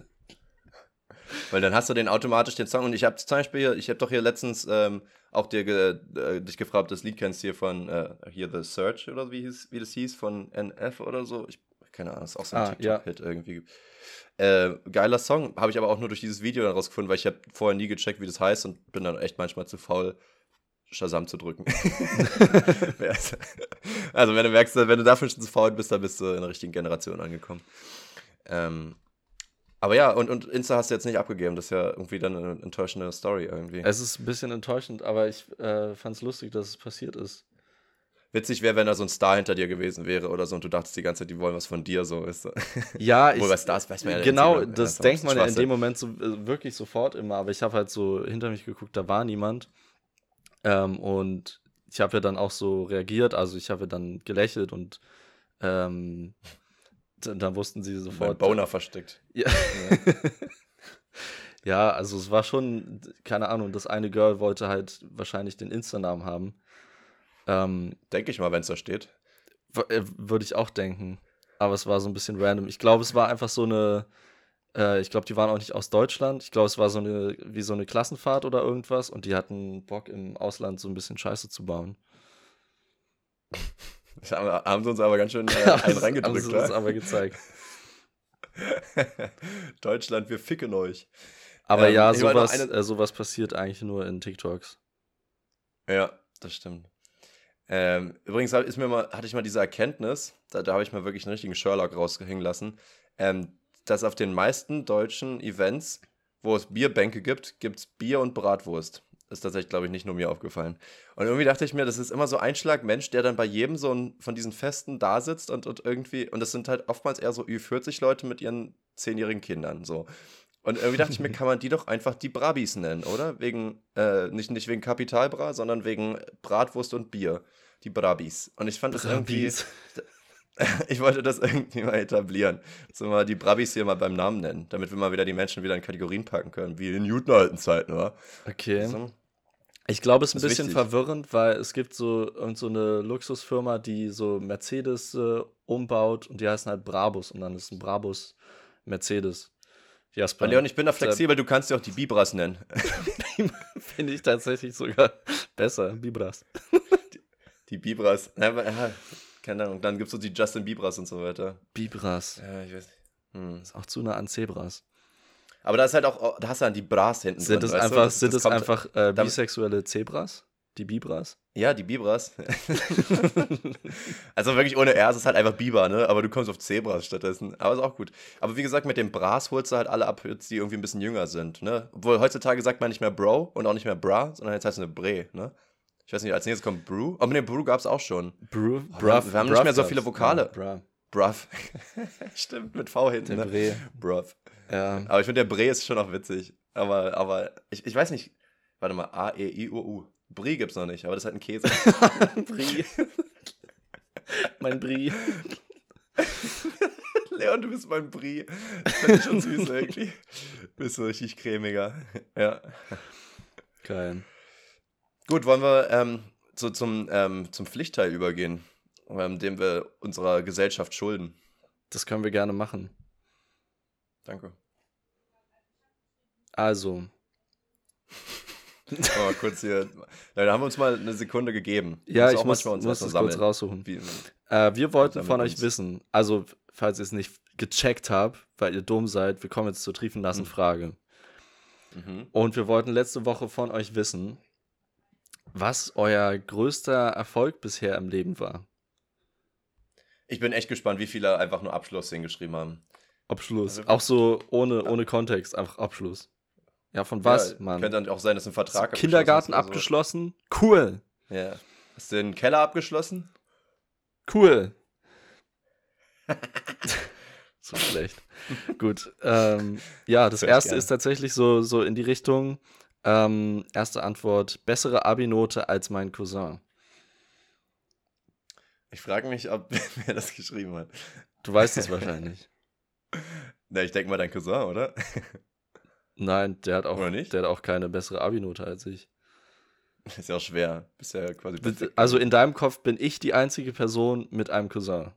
weil dann hast du den automatisch den Song und ich habe zum Beispiel hier, ich habe doch hier letztens ähm, auch dir ge, äh, dich gefragt, ob das Lied kennst hier von äh, hier The Search oder wie, hieß, wie das hieß, von NF oder so. Ich, keine Ahnung, ist auch so ein Ah, ja. TikTok-Hit irgendwie. Äh, geiler Song, habe ich aber auch nur durch dieses Video dann rausgefunden, weil ich habe vorher nie gecheckt, wie das heißt und bin dann echt manchmal zu faul, Shazam zu drücken. also wenn du merkst, wenn du dafür schon zu faul bist, dann bist du in der richtigen Generation angekommen. Ähm, aber ja, und, und Insta hast du jetzt nicht abgegeben. Das ist ja irgendwie dann eine enttäuschende Story irgendwie. es ist ein bisschen enttäuschend, aber ich äh, fand es lustig, dass es passiert ist. Witzig wäre, wenn da so ein Star hinter dir gewesen wäre oder so und du dachtest die ganze Zeit, die wollen was von dir, so ist. Ja, ich, Obwohl bei Stars weiß man ja genau, Instagram- das ja, denkt man ja in dem Moment so, äh, wirklich sofort immer, aber ich habe halt so hinter mich geguckt, da war niemand. Ähm, und ich habe ja dann auch so reagiert, also ich habe ja dann gelächelt und ähm, dann wussten sie Mein sofort. Boner versteckt. Ja. ja, also es war schon, keine Ahnung, das eine Girl wollte halt wahrscheinlich den Insta-Namen haben. Ähm, Denke ich mal, wenn es da steht. äh, Würde ich auch denken. Aber es war so ein bisschen random. Ich glaube, es war einfach so eine. Äh, ich glaube, die waren auch nicht aus Deutschland. Ich glaube, es war so eine, wie so eine Klassenfahrt oder irgendwas. Und die hatten Bock im Ausland so ein bisschen Scheiße zu bauen. Das haben, haben sie uns aber ganz schön äh, einen reingedrückt, haben sie uns aber gezeigt. Deutschland, wir ficken euch. Aber Ähm, ja, sowas, eine- äh, sowas passiert eigentlich nur in TikToks. Ja, das stimmt. Ähm, übrigens ist mir mal, hatte ich mal diese Erkenntnis, da, da habe ich mal wirklich einen richtigen Sherlock raushängen lassen, ähm, dass auf den meisten deutschen Events, wo es Bierbänke gibt, gibt es Bier und Bratwurst. Ist tatsächlich, glaube ich, nicht nur mir aufgefallen. Und irgendwie dachte ich mir, das ist immer so ein Schlagmensch, der dann bei jedem so ein, von diesen Festen da sitzt und, und irgendwie, und das sind halt oftmals eher so Ü40-Leute mit ihren zehnjährigen Kindern, so. Und irgendwie dachte ich mir, kann man die doch einfach die Brabis nennen, oder? Wegen, äh, nicht, nicht wegen Kapitalbra, sondern wegen Bratwurst und Bier. Die Brabis. Und ich fand das irgendwie, Brabis. ich wollte das irgendwie mal etablieren. Dass wir mal die Brabis hier mal beim Namen nennen, damit wir mal wieder die Menschen wieder in Kategorien packen können, wie in Newton alten Zeiten, oder? Okay. So. Ich glaube, es ist ein ist bisschen wichtig. verwirrend, weil es gibt so, irgend so eine Luxusfirma, die so Mercedes äh, umbaut und die heißen halt Brabus und dann ist ein Brabus Mercedes. Jasper, Und Leon, ich bin da flexibel, du kannst ja auch die Bibras nennen. finde ich tatsächlich sogar besser, Bibras. Die Bibras. Keine Ahnung. Dann gibt es so die Justin Bibras und so weiter. Bibras. Ja, ich weiß nicht. Hm. Ist auch zu nah an Zebras. Aber da ist halt auch, da hast du dann die Bras hinten Sind drin. du? einfach, Das- sind das kommt- einfach äh, bisexuelle Zebras? Die Bibras? Ja, die Bibras. also wirklich ohne R, es ist halt einfach Biber, ne? Aber du kommst auf Zebras stattdessen. Aber ist auch gut. Aber wie gesagt, mit dem Bras holst du halt alle ab, jetzt, die irgendwie ein bisschen jünger sind, ne? Obwohl heutzutage sagt man nicht mehr Bro und auch nicht mehr Bra, sondern jetzt heißt es eine Bre, ne? Ich weiß nicht, als nächstes kommt Brew. Aber ne, Brew gab es auch schon. Bru, Oh, wir haben- wir haben nicht mehr so viele Vokale. Ja, Bruv. Stimmt, mit V hinten, der ne? Bruv. Ja. Aber ich finde, der Bre ist schon auch witzig. Aber, aber ich, ich weiß nicht. Warte mal, A, E, I, U, U. Brie gibt's noch nicht, aber das ist halt ein Käse. Brie. mein Brie. Leon, du bist mein Brie. Das finde ich schon süß irgendwie. Bist so richtig cremiger. Ja. Geil. Gut, wollen wir ähm, so zum, ähm, zum Pflichtteil übergehen, ähm, dem wir unserer Gesellschaft schulden. Das können wir gerne machen. Danke. Also, Aber kurz hier. Da haben wir uns mal eine Sekunde gegeben. ja, ich muss, uns muss es kurz raussuchen. Wie, Äh, wir wollten von uns. euch wissen, also falls ihr es nicht gecheckt habt, weil ihr dumm seid, wir kommen jetzt zur triefen lassen Hm. Frage. mhm. Und wir wollten letzte Woche von euch wissen, was euer größter Erfolg bisher im Leben war. Ich bin echt gespannt, wie viele einfach nur Abschluss hingeschrieben haben. Abschluss. Also- Auch so ohne, ohne Kontext, einfach Abschluss. Ja, von was, ja, Mann? Könnte dann auch sein, dass ein Vertrag Kindergarten abgeschlossen abgeschlossen? Cool. ist so. Ja. Hast du den Keller abgeschlossen? Cool. so schlecht. Gut. Ähm, ja, das Hör ich erste ist tatsächlich so, so in die Richtung. Ähm, erste Antwort: bessere Abi-Note als mein Cousin. Ich frage mich, ob wer das geschrieben hat. Du weißt es wahrscheinlich. Na, ich denke mal dein Cousin, oder? Nein, der hat auch, Oder nicht? der hat auch keine bessere Abi-Note als ich. Ist ja auch schwer. Bist ja quasi perfekt. Also in deinem Kopf bin ich die einzige Person mit einem Cousin.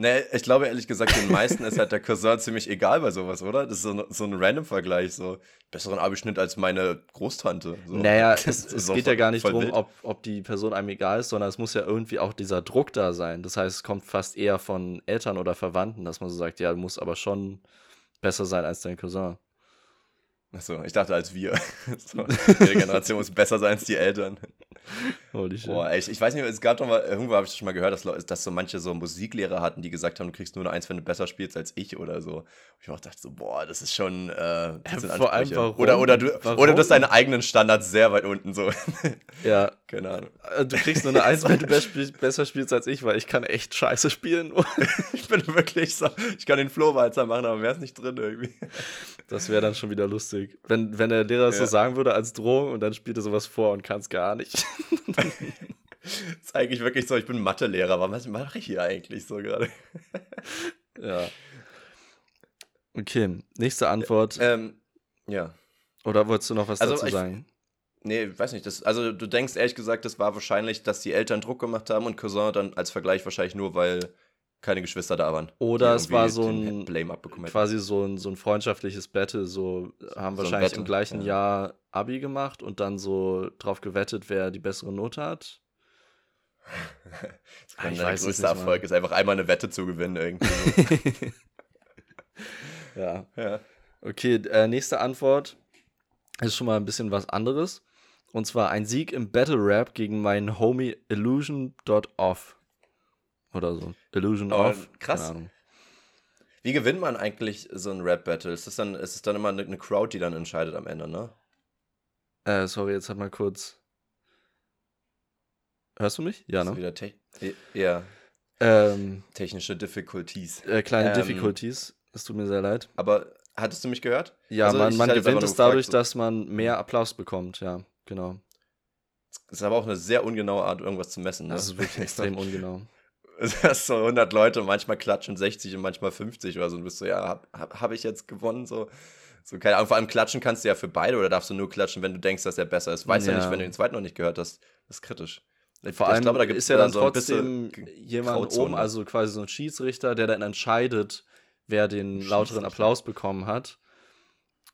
Nee, ich glaube ehrlich gesagt, den meisten ist halt der Cousin ziemlich egal bei sowas, oder? Das ist so, ein- so ein random Vergleich, so besseren Abischnitt als meine Großtante. So. Naja, es, es geht ja gar nicht darum, ob, ob die Person einem egal ist, sondern es muss ja irgendwie auch dieser Druck da sein. Das heißt, es kommt fast eher von Eltern oder Verwandten, dass man so sagt, ja, du musst aber schon besser sein als dein Cousin. Achso, ich dachte als wir. So, ihre Generation muss besser sein als die Eltern. Holy shit. Boah, ich, ich weiß nicht, es gab doch mal, irgendwo habe ich schon mal gehört, dass, dass so manche so Musiklehrer hatten, die gesagt haben, du kriegst nur eine Eins, wenn du besser spielst als ich oder so. Und ich auch dachte so, boah, das ist schon, äh, das sind vor allem warum? Oder, oder, du, Warum? oder du hast deine eigenen Standards sehr weit unten, so. Ja, Keine Ahnung. äh, du kriegst nur eine Eins, wenn du besser spielst als ich, weil ich kann echt scheiße spielen. Ich bin wirklich so, ich kann den Flohwalzer machen, aber mehr ist nicht drin irgendwie. Das wäre dann schon wieder lustig. Wenn, wenn der Lehrer das so Ja. sagen würde als Drohung und dann spielt er sowas vor und kann es gar nicht. Das ist eigentlich wirklich so, ich bin Mathelehrer, aber was mache ich hier eigentlich so gerade? ja. Okay, nächste Antwort. Ähm, ja. Oder wolltest du noch was also dazu ich- sagen? Nee, weiß nicht. Das, also du denkst ehrlich gesagt, das war wahrscheinlich, dass die Eltern Druck gemacht haben und Cousin dann als Vergleich wahrscheinlich nur, weil keine Geschwister da waren. Oder es war so ein Blame abbekommen hätten. quasi so ein, so ein freundschaftliches Battle, so haben So ein wahrscheinlich Battle, im gleichen ja. Jahr Abi gemacht und dann so drauf gewettet, wer die bessere Note hat. Das kann weiß es größter nicht mal. Erfolg ist einfach einmal eine Wette zu gewinnen irgendwie. ja. ja. Okay, äh, nächste Antwort ist schon mal ein bisschen was anderes. Und zwar ein Sieg im Battle Rap gegen meinen Homie Illusion.off. Oder so. Illusion Oh, Off. krass. Wie gewinnt man eigentlich so ein Rap-Battle? Ist es dann, ist es dann immer eine, eine Crowd, die dann entscheidet am Ende, ne? Äh, sorry, jetzt hat mal kurz. Hörst du mich? Ja, ne? wieder te ja, Ähm, technische Difficulties. äh, kleine Ähm, Difficulties. Es tut mir sehr leid. Aber hattest du mich gehört? Ja, Also, man, man gewinnt es dadurch, so- dass man mehr Applaus bekommt. Ja, genau. Das ist aber auch eine sehr ungenaue Art, irgendwas zu messen. Ne? Das ist wirklich extrem ungenau. Du hast so 100 Leute manchmal klatschen 60 und manchmal 50 oder so. Und du bist so, ja, habe hab, hab ich jetzt gewonnen? So, so keine Ahnung. Vor allem klatschen kannst du ja für beide oder darfst du nur klatschen, wenn du denkst, dass er besser ist. Weißt ja, Ja. nicht, wenn du den zweiten noch nicht gehört hast. Das ist kritisch. Ich- Vor ich allem glaube, da gibt's ist ja dann so ein trotzdem bisschen jemand Grauzone. oben, also quasi so ein Schiedsrichter, der dann entscheidet, wer den lauteren. Applaus bekommen hat.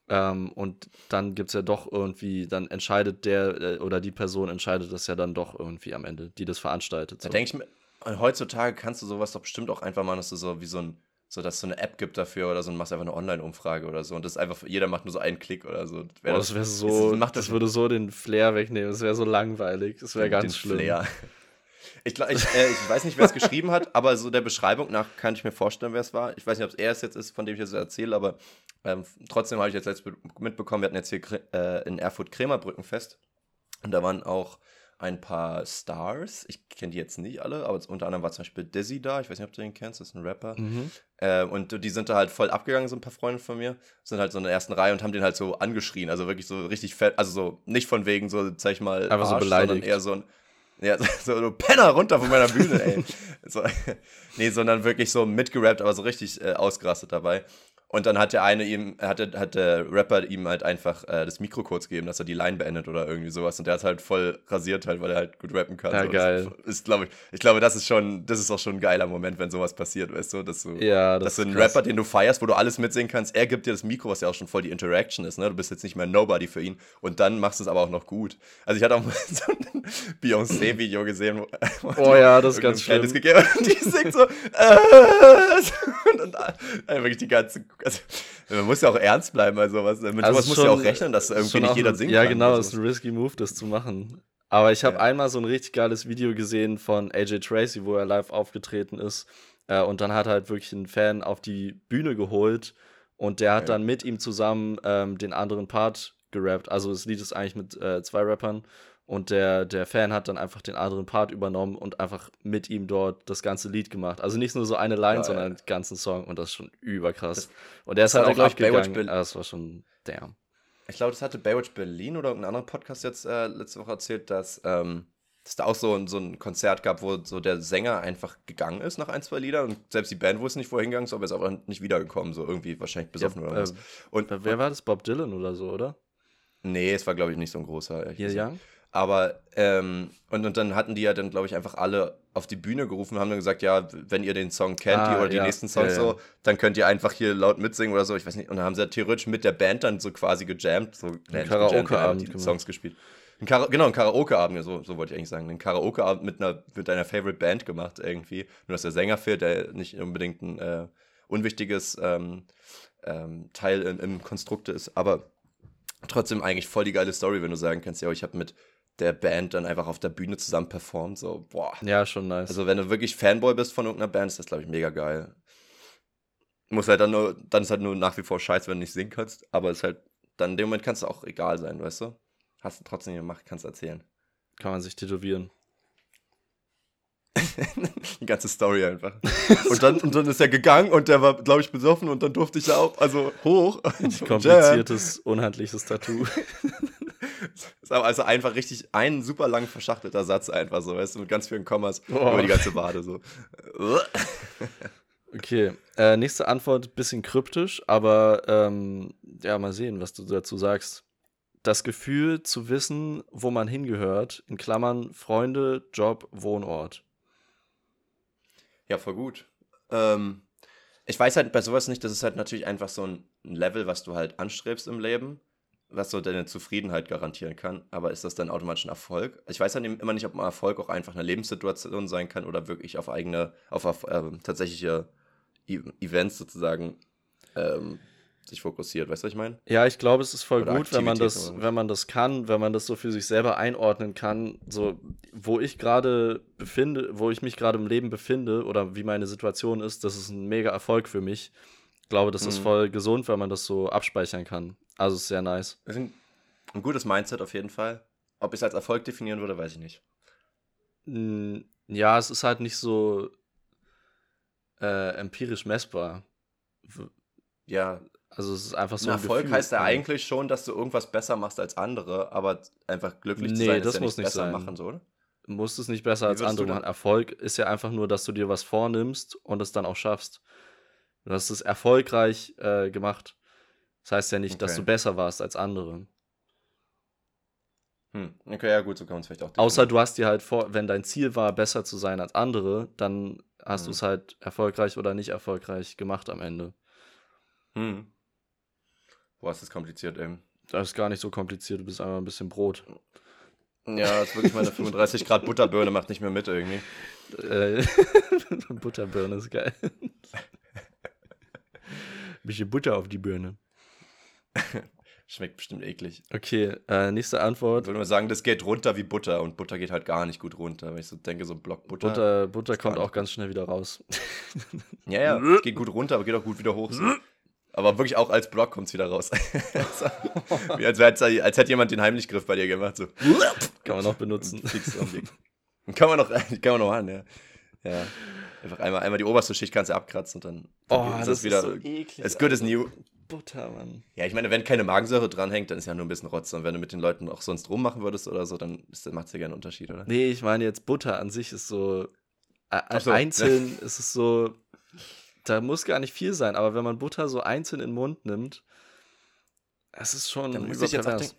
Ähm, und dann gibt es ja doch irgendwie, dann entscheidet der äh, oder die Person entscheidet das ja dann doch irgendwie am Ende, die das veranstaltet. Da So. denke ich mir, und heutzutage kannst du sowas doch bestimmt auch einfach machen, dass du so wie so ein, so dass es so eine App gibt dafür oder so und machst einfach eine Online-Umfrage oder so und das ist einfach, jeder macht nur so einen Klick oder so. Boah, das wäre so, das macht das das- würde so den Flair wegnehmen, das wäre so langweilig, das wäre ganz den schlimm. Flair. Ich, glaub, ich, äh, ich weiß nicht, wer es geschrieben hat, aber so der Beschreibung nach kann ich mir vorstellen, wer es war. Ich weiß nicht, ob es er es jetzt ist, von dem ich jetzt erzähle, aber ähm, trotzdem habe ich jetzt letzt mitbekommen, wir hatten jetzt hier äh, in Erfurt Krämerbrückenfest und da waren auch ein paar Stars. Ich kenne die jetzt nicht alle, aber unter anderem war zum Beispiel Dizzy da. Ich weiß nicht, ob du den kennst, das ist ein Rapper. Mhm. Äh, und die sind da halt voll abgegangen, so ein paar Freunde von mir. Sind halt so in der ersten Reihe und haben den halt so angeschrien. Also wirklich so richtig fett. Also so nicht von wegen so, sag ich mal, Einfach so beleidigt. sondern eher so ein. Ja, so, so Penner runter von meiner Bühne, ey. so, nee, sondern wirklich so mitgerappt, aber so richtig äh, ausgerastet dabei. Und dann hat der eine ihm, hat hat der Rapper ihm halt einfach äh, das Mikro kurz gegeben, dass er die Line beendet oder irgendwie sowas. Und der hat halt voll rasiert halt, weil er halt gut rappen kann. Ja, so. geil. Das ist, glaube ich, ich glaube, das ist schon, das ist auch schon ein geiler Moment, wenn sowas passiert, weißt du, dass du, Ja, das dass du ist einen krass. Rapper, den du feierst, wo du alles mitsingen kannst, er gibt dir das Mikro, was ja auch schon voll die Interaction ist, ne? Du bist jetzt nicht mehr Nobody für ihn und dann machst du es aber auch noch gut. Also ich hatte auch mal so ein Beyoncé-Video gesehen, wo, Oh ja, das ist ganz schlimm. gegeben und die singt so äh, und, und äh, wirklich die ganze, also man muss ja auch ernst bleiben bei sowas. Mit Also sowas du ja auch rechnen, dass irgendwie nicht jeder singen Ja, kann. genau, ist ein risky Move, das zu machen. Aber ich habe Ja. einmal so ein richtig geiles Video gesehen von AJ Tracy, wo er live aufgetreten ist. Äh, und dann hat er halt wirklich einen Fan auf die Bühne geholt und der hat Ja. dann mit ihm zusammen ähm, den anderen Part gerappt. Also das Lied ist eigentlich mit äh, zwei Rappern Und der, der Fan hat dann einfach den anderen Part übernommen und einfach mit ihm dort das ganze Lied gemacht. Also nicht nur so eine Line, ja, sondern ja. den ganzen Song und das ist schon überkrass. Das, und der ist halt auch gleich gegangen. Ah, das war schon, damn. Ich glaube, das hatte Baywatch Berlin oder irgendein anderer Podcast jetzt äh, letzte Woche erzählt, dass ähm, es da auch so, so ein Konzert gab, wo so der Sänger einfach gegangen ist nach ein, zwei Liedern und selbst die Band wusste nicht, wohin gegangen ist, aber er ist aber nicht wiedergekommen, so irgendwie wahrscheinlich besoffen ja, oder was. Äh, und, wer war das? Bob Dylan oder so, oder? Nee, es war, glaube ich, nicht so ein großer. Hier, ja? Aber, ähm, und, und dann hatten die ja dann, glaube ich, einfach alle auf die Bühne gerufen und haben dann gesagt, ja, wenn ihr den Song kennt ah, oder die ja. nächsten Songs ja, ja. so, dann könnt ihr einfach hier laut mitsingen oder so, ich weiß nicht. Und dann haben sie ja theoretisch mit der Band dann so quasi gejammt, so Karaoke-Abend, die Songs gespielt. Ein Kara genau, ein Karaoke-Abend, so, so wollte ich eigentlich sagen. Ein Karaoke-Abend mit, einer, mit deiner Favorite Band gemacht irgendwie. Nur, dass der Sänger fehlt, der nicht unbedingt ein äh, unwichtiges ähm, ähm, Teil im, im Konstrukt ist. Aber trotzdem eigentlich voll die geile Story, wenn du sagen kannst, ja, ich habe mit der Band dann einfach auf der Bühne zusammen performt. So, boah. Ja, schon nice. Also, wenn du wirklich Fanboy bist von irgendeiner Band, ist das, glaube ich, mega geil. Muss halt dann nur, dann ist halt nur nach wie vor scheiße, wenn du nicht singen kannst. Aber es ist halt, dann in dem Moment kannst du auch egal sein, weißt du? Hast du trotzdem gemacht, kannst erzählen. Kann man sich tätowieren. Die ganze Story einfach. Und dann, und dann ist er gegangen und der war, glaube ich, besoffen und dann durfte ich da auch, also hoch. Ein kompliziertes, unhandliches Tattoo. Ist aber also einfach richtig ein super lang verschachtelter Satz einfach so, weißt du, mit ganz vielen Kommas oh. über die ganze Wade so. okay, äh, nächste Antwort, bisschen kryptisch, aber ähm, ja, mal sehen, was du dazu sagst. Das Gefühl zu wissen, wo man hingehört, in Klammern Freunde, Job, Wohnort. Ja, voll gut. Ähm, ich weiß halt bei sowas nicht, das ist halt natürlich einfach so ein Level, was du halt anstrebst im Leben was so deine Zufriedenheit garantieren kann. Aber ist das dann automatisch ein Erfolg? Ich weiß dann immer nicht, ob ein Erfolg auch einfach eine Lebenssituation sein kann oder wirklich auf eigene, auf, ähm, tatsächliche e Events sozusagen ähm, sich fokussiert. Weißt du, was ich meine? Ja, ich glaube, es ist voll oder gut, wenn man das, wenn man das kann, wenn man das so für sich selber einordnen kann, so wo ich gerade befinde, wo ich mich gerade im Leben befinde oder wie meine Situation ist, das ist ein mega Erfolg für mich. Ich glaube, das mhm. ist voll gesund, wenn man das so abspeichern kann. Also sehr nice. Ist ein, ein gutes Mindset auf jeden Fall. Ob ich es als Erfolg definieren würde, weiß ich nicht. Ja, es ist halt nicht so äh, empirisch messbar. Ja. Also es ist einfach so. Ein Erfolg Gefühl. heißt ja eigentlich schon, dass du irgendwas besser machst als andere, aber einfach glücklich nee, zu sein, das ist ja muss nicht besser sein. machen, so, oder? Musst es nicht besser Wie als andere machen. Erfolg ist ja einfach nur, dass du dir was vornimmst und es dann auch schaffst. Du hast es erfolgreich äh, gemacht. Das heißt ja nicht, okay. dass du besser warst als andere. Hm. Okay, ja gut, so kann man es vielleicht auch. Definieren. Außer du hast dir halt vor, wenn dein Ziel war, besser zu sein als andere, dann hast hm. du es halt erfolgreich oder nicht erfolgreich gemacht am Ende. Hm. Boah, ist das kompliziert eben. Das ist gar nicht so kompliziert, du bist einfach ein bisschen Brot. Ja, das ist wirklich meine 35 Grad Butterbirne macht nicht mehr mit irgendwie. Äh, Butterbirne ist geil. bisschen Butter auf die Birne. Schmeckt bestimmt eklig. Okay, äh, nächste Antwort. Ich würde mal sagen, das geht runter wie Butter und Butter geht halt gar nicht gut runter. Wenn ich so denke, so ein Block Butter. Butter, Butter kommt auch ganz schnell wieder raus. ja, ja, geht gut runter, aber geht auch gut wieder hoch. So. Aber wirklich auch als Block kommt es wieder raus. Wie als, als, als hätte jemand den Heimlichgriff bei dir gemacht. So. Kann man noch benutzen. Kann man noch, kann man noch an, ja. ja. Einfach einmal, einmal die oberste Schicht kannst du abkratzen und dann, dann oh, ist das wieder. Ist so eklig, as good as new. Butter, Mann. Ja, ich meine, wenn keine Magensäure dranhängt, dann ist ja nur ein bisschen Rotz. Und wenn du mit den Leuten auch sonst rummachen würdest oder so, dann macht es ja gerne einen Unterschied, oder? Nee, ich meine jetzt Butter an sich ist so. Äh, so. Einzeln ist es so. Da muss gar nicht viel sein, aber wenn man Butter so einzeln in den Mund nimmt, es ist schon. Dann muss ich jetzt auch denken,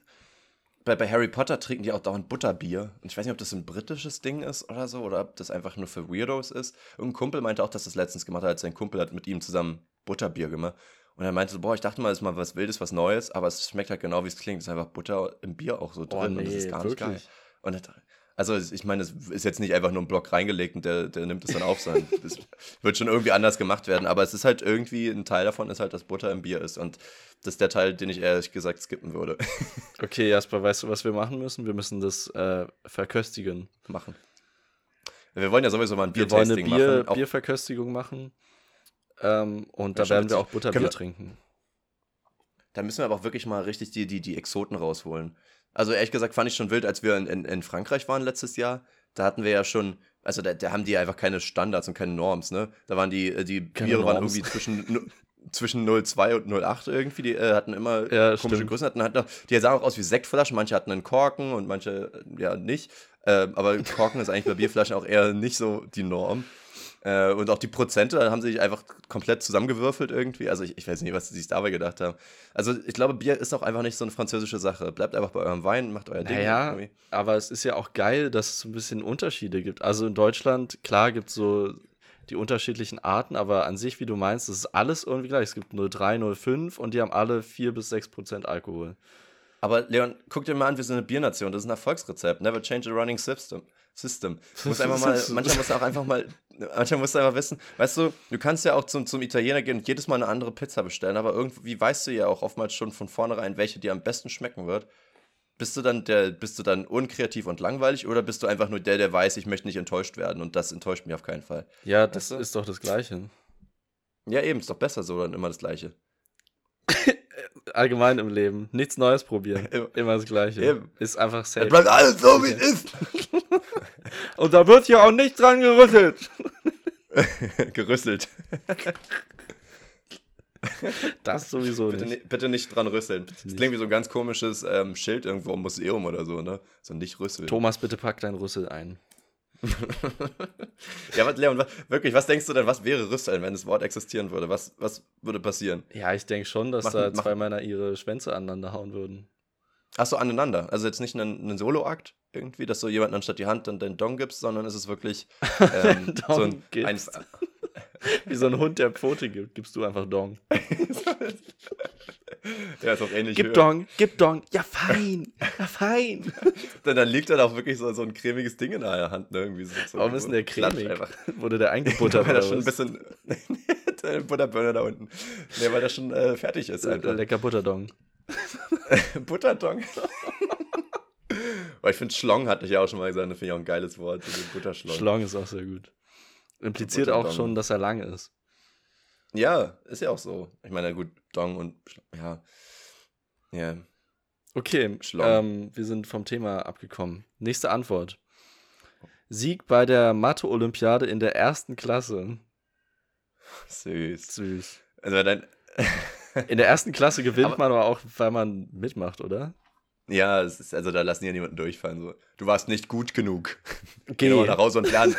bei, bei Harry Potter trinken die auch dauernd Butterbier. Und ich weiß nicht, ob das ein britisches Ding ist oder so, oder ob das einfach nur für Weirdos ist. Irgendein Kumpel meinte auch, dass das letztens gemacht hat, als sein Kumpel hat mit ihm zusammen Butterbier gemacht. Und er meinte so, boah, ich dachte mal, das ist mal was Wildes, was Neues, aber es schmeckt halt genau, wie es klingt. Es ist einfach Butter im Bier auch so drin oh, nee, und das ist gar nicht geil. Und also ich meine, es ist jetzt nicht einfach nur ein Block reingelegt und der, der nimmt es dann auf, sondern das wird schon irgendwie anders gemacht werden. Aber es ist halt irgendwie, ein Teil davon ist halt, dass Butter im Bier ist. Und das ist der Teil, den ich ehrlich gesagt skippen würde. Okay, Jasper, weißt du, was wir machen müssen? Wir müssen das äh, verköstigen. Machen. Wir wollen ja sowieso mal ein Bier-Tasting machen. Wir wollen eine Bier, Bierverköstigung machen. Ähm, und ja, da werden wir auch Butterbier trinken. da müssen wir aber auch wirklich mal richtig die, die, die Exoten rausholen. Also ehrlich gesagt fand ich schon wild, als wir in, in, in Frankreich waren letztes Jahr. Da hatten wir ja schon, also da, da haben die einfach keine Standards und keine Norms, ne? Da waren die, äh, die Biere waren irgendwie zwischen, zwischen 0,2 und 0,8 irgendwie. Die äh, hatten immer ja, komische stimmt. Größen. Hatten, hatten, die sahen auch aus wie Sektflaschen. Manche hatten einen Korken und manche äh, ja nicht. Äh, aber Korken ist eigentlich bei Bierflaschen auch eher nicht so die Norm. Äh, und auch die Prozente haben sich einfach komplett zusammengewürfelt irgendwie. Also ich, ich weiß nicht, was sie sich dabei gedacht haben. Also ich glaube, Bier ist auch einfach nicht so eine französische Sache. Bleibt einfach bei eurem Wein, macht euer Ding. Ja, naja, aber es ist ja auch geil, dass es ein bisschen Unterschiede gibt. Also in Deutschland, klar, gibt es so die unterschiedlichen Arten, aber an sich, wie du meinst, ist alles irgendwie gleich. Es gibt 03, 05 und die haben alle 4 bis 6 Prozent Alkohol. Aber Leon, guck dir mal an, wir sind eine Biernation. Das ist ein Erfolgsrezept. Never change a running system. System. Muss einfach mal, manchmal muss auch einfach mal, manchmal musst du einfach wissen, weißt du, du kannst ja auch zum, zum Italiener gehen und jedes Mal eine andere Pizza bestellen, aber irgendwie weißt du ja auch oftmals schon von vornherein, welche dir am besten schmecken wird. Bist du dann der, bist du dann unkreativ und langweilig oder bist du einfach nur der, der weiß, ich möchte nicht enttäuscht werden und das enttäuscht mich auf keinen Fall? Ja, das weißt du? ist doch das Gleiche. Ja, eben, ist doch besser so dann immer das Gleiche. Allgemein im Leben. Nichts Neues probieren. Immer das Gleiche. Eben. Ist einfach safe. Es bleibt alles so, wie es ist. Und da wird hier auch nicht dran gerüttelt. Gerüsselt. Das sowieso bitte nicht. bitte nicht dran rüsseln. Bitte das klingt wie so ein ganz komisches ähm, Schild irgendwo im Museum oder so, ne? So nicht rüsseln. Thomas, bitte pack dein Rüssel ein. ja, was, Leon, was, wirklich, was denkst du denn, was wäre Rüsseln, wenn das Wort existieren würde? Was, was würde passieren? Ja, ich denke schon, dass mach, da mach, zwei Männer ihre Schwänze aneinander hauen würden. Achso, aneinander. Also jetzt nicht ein, ein Solo-Akt irgendwie, dass du jemanden anstatt die Hand dann den Dong gibst, sondern es ist wirklich ähm, so ein, ein, Wie so ein Hund, der Pfote gibt, gibst du einfach Dong. ja, ist auch ähnlich. Gib höher. Dong, gib Dong. Ja, fein. Ja, fein. dann, dann liegt dann auch wirklich so, so ein cremiges Ding in der Hand. Ne? Irgendwie so, so Warum ist denn der cremig? Wurde der eingebuttert? weil da schon ein bisschen. der Butterburner da unten. Nee, weil der schon äh, fertig ist. Einfach. Lecker Butterdong. Butterdong. Weil ich finde, Schlong hatte ich ja auch schon mal gesagt, das finde ich auch ein geiles Wort. Butterschlong. Schlong ist auch sehr gut. Impliziert auch schon, dass er lang ist. Ja, ist ja auch so. Ich meine, gut, Dong und ja. Ja. Okay, ähm, wir sind vom Thema abgekommen. Nächste Antwort. Sieg bei der Mathe-Olympiade in der ersten Klasse. Süß. Süß. Also dann. In der ersten Klasse gewinnt aber, man aber auch, weil man mitmacht, oder? Ja, es ist, also da lassen ja niemanden durchfallen. So. Du warst nicht gut genug. Geh mal nach Hause und lern.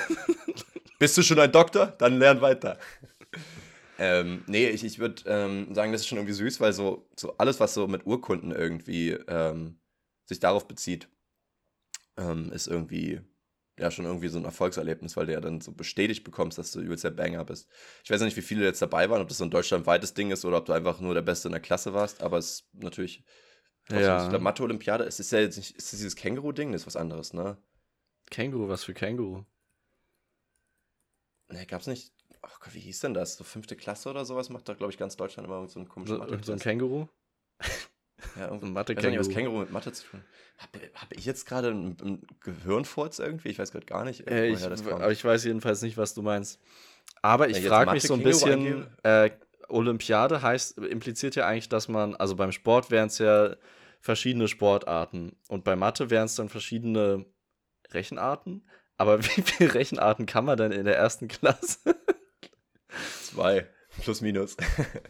Bist du schon ein Doktor? Dann lern weiter. ähm, nee, ich, ich würde ähm, sagen, das ist schon irgendwie süß, weil so, so alles, was so mit Urkunden irgendwie ähm, sich darauf bezieht, ähm, ist irgendwie ja schon irgendwie so ein Erfolgserlebnis, weil du ja dann so bestätigt bekommst, dass du übelst der Banger bist. Ich weiß nicht, wie viele jetzt dabei waren, ob das so ein deutschlandweites Ding ist oder ob du einfach nur der Beste in der Klasse warst, aber es ist natürlich. Ja. Ich glaube, Mathe-Olympiade, es ist ja jetzt nicht, ist dieses Känguru-Ding, das ist was anderes, ne? Känguru, was für Känguru? Ne, gab's nicht. Ach Gott, wie hieß denn das? So fünfte Klasse oder sowas macht doch, glaube ich, ganz Deutschland immer so einen komischen so, so ein Känguru? Ja, irgendwie Mathe -Känguru. Ich weiß nicht, was Känguru mit Mathe zu tun Habe hab ich jetzt gerade einen, einen Gehirnfurz irgendwie? Ich weiß gerade gar nicht. Äh, ich, aber ich weiß jedenfalls nicht, was du meinst. Aber ich frage mich so ein bisschen, äh, Olympiade heißt, impliziert ja eigentlich, dass man, also beim Sport wären es ja verschiedene Sportarten und bei Mathe wären es dann verschiedene Rechenarten. Aber wie viele Rechenarten kann man denn in der ersten Klasse? Zwei. Plus, minus.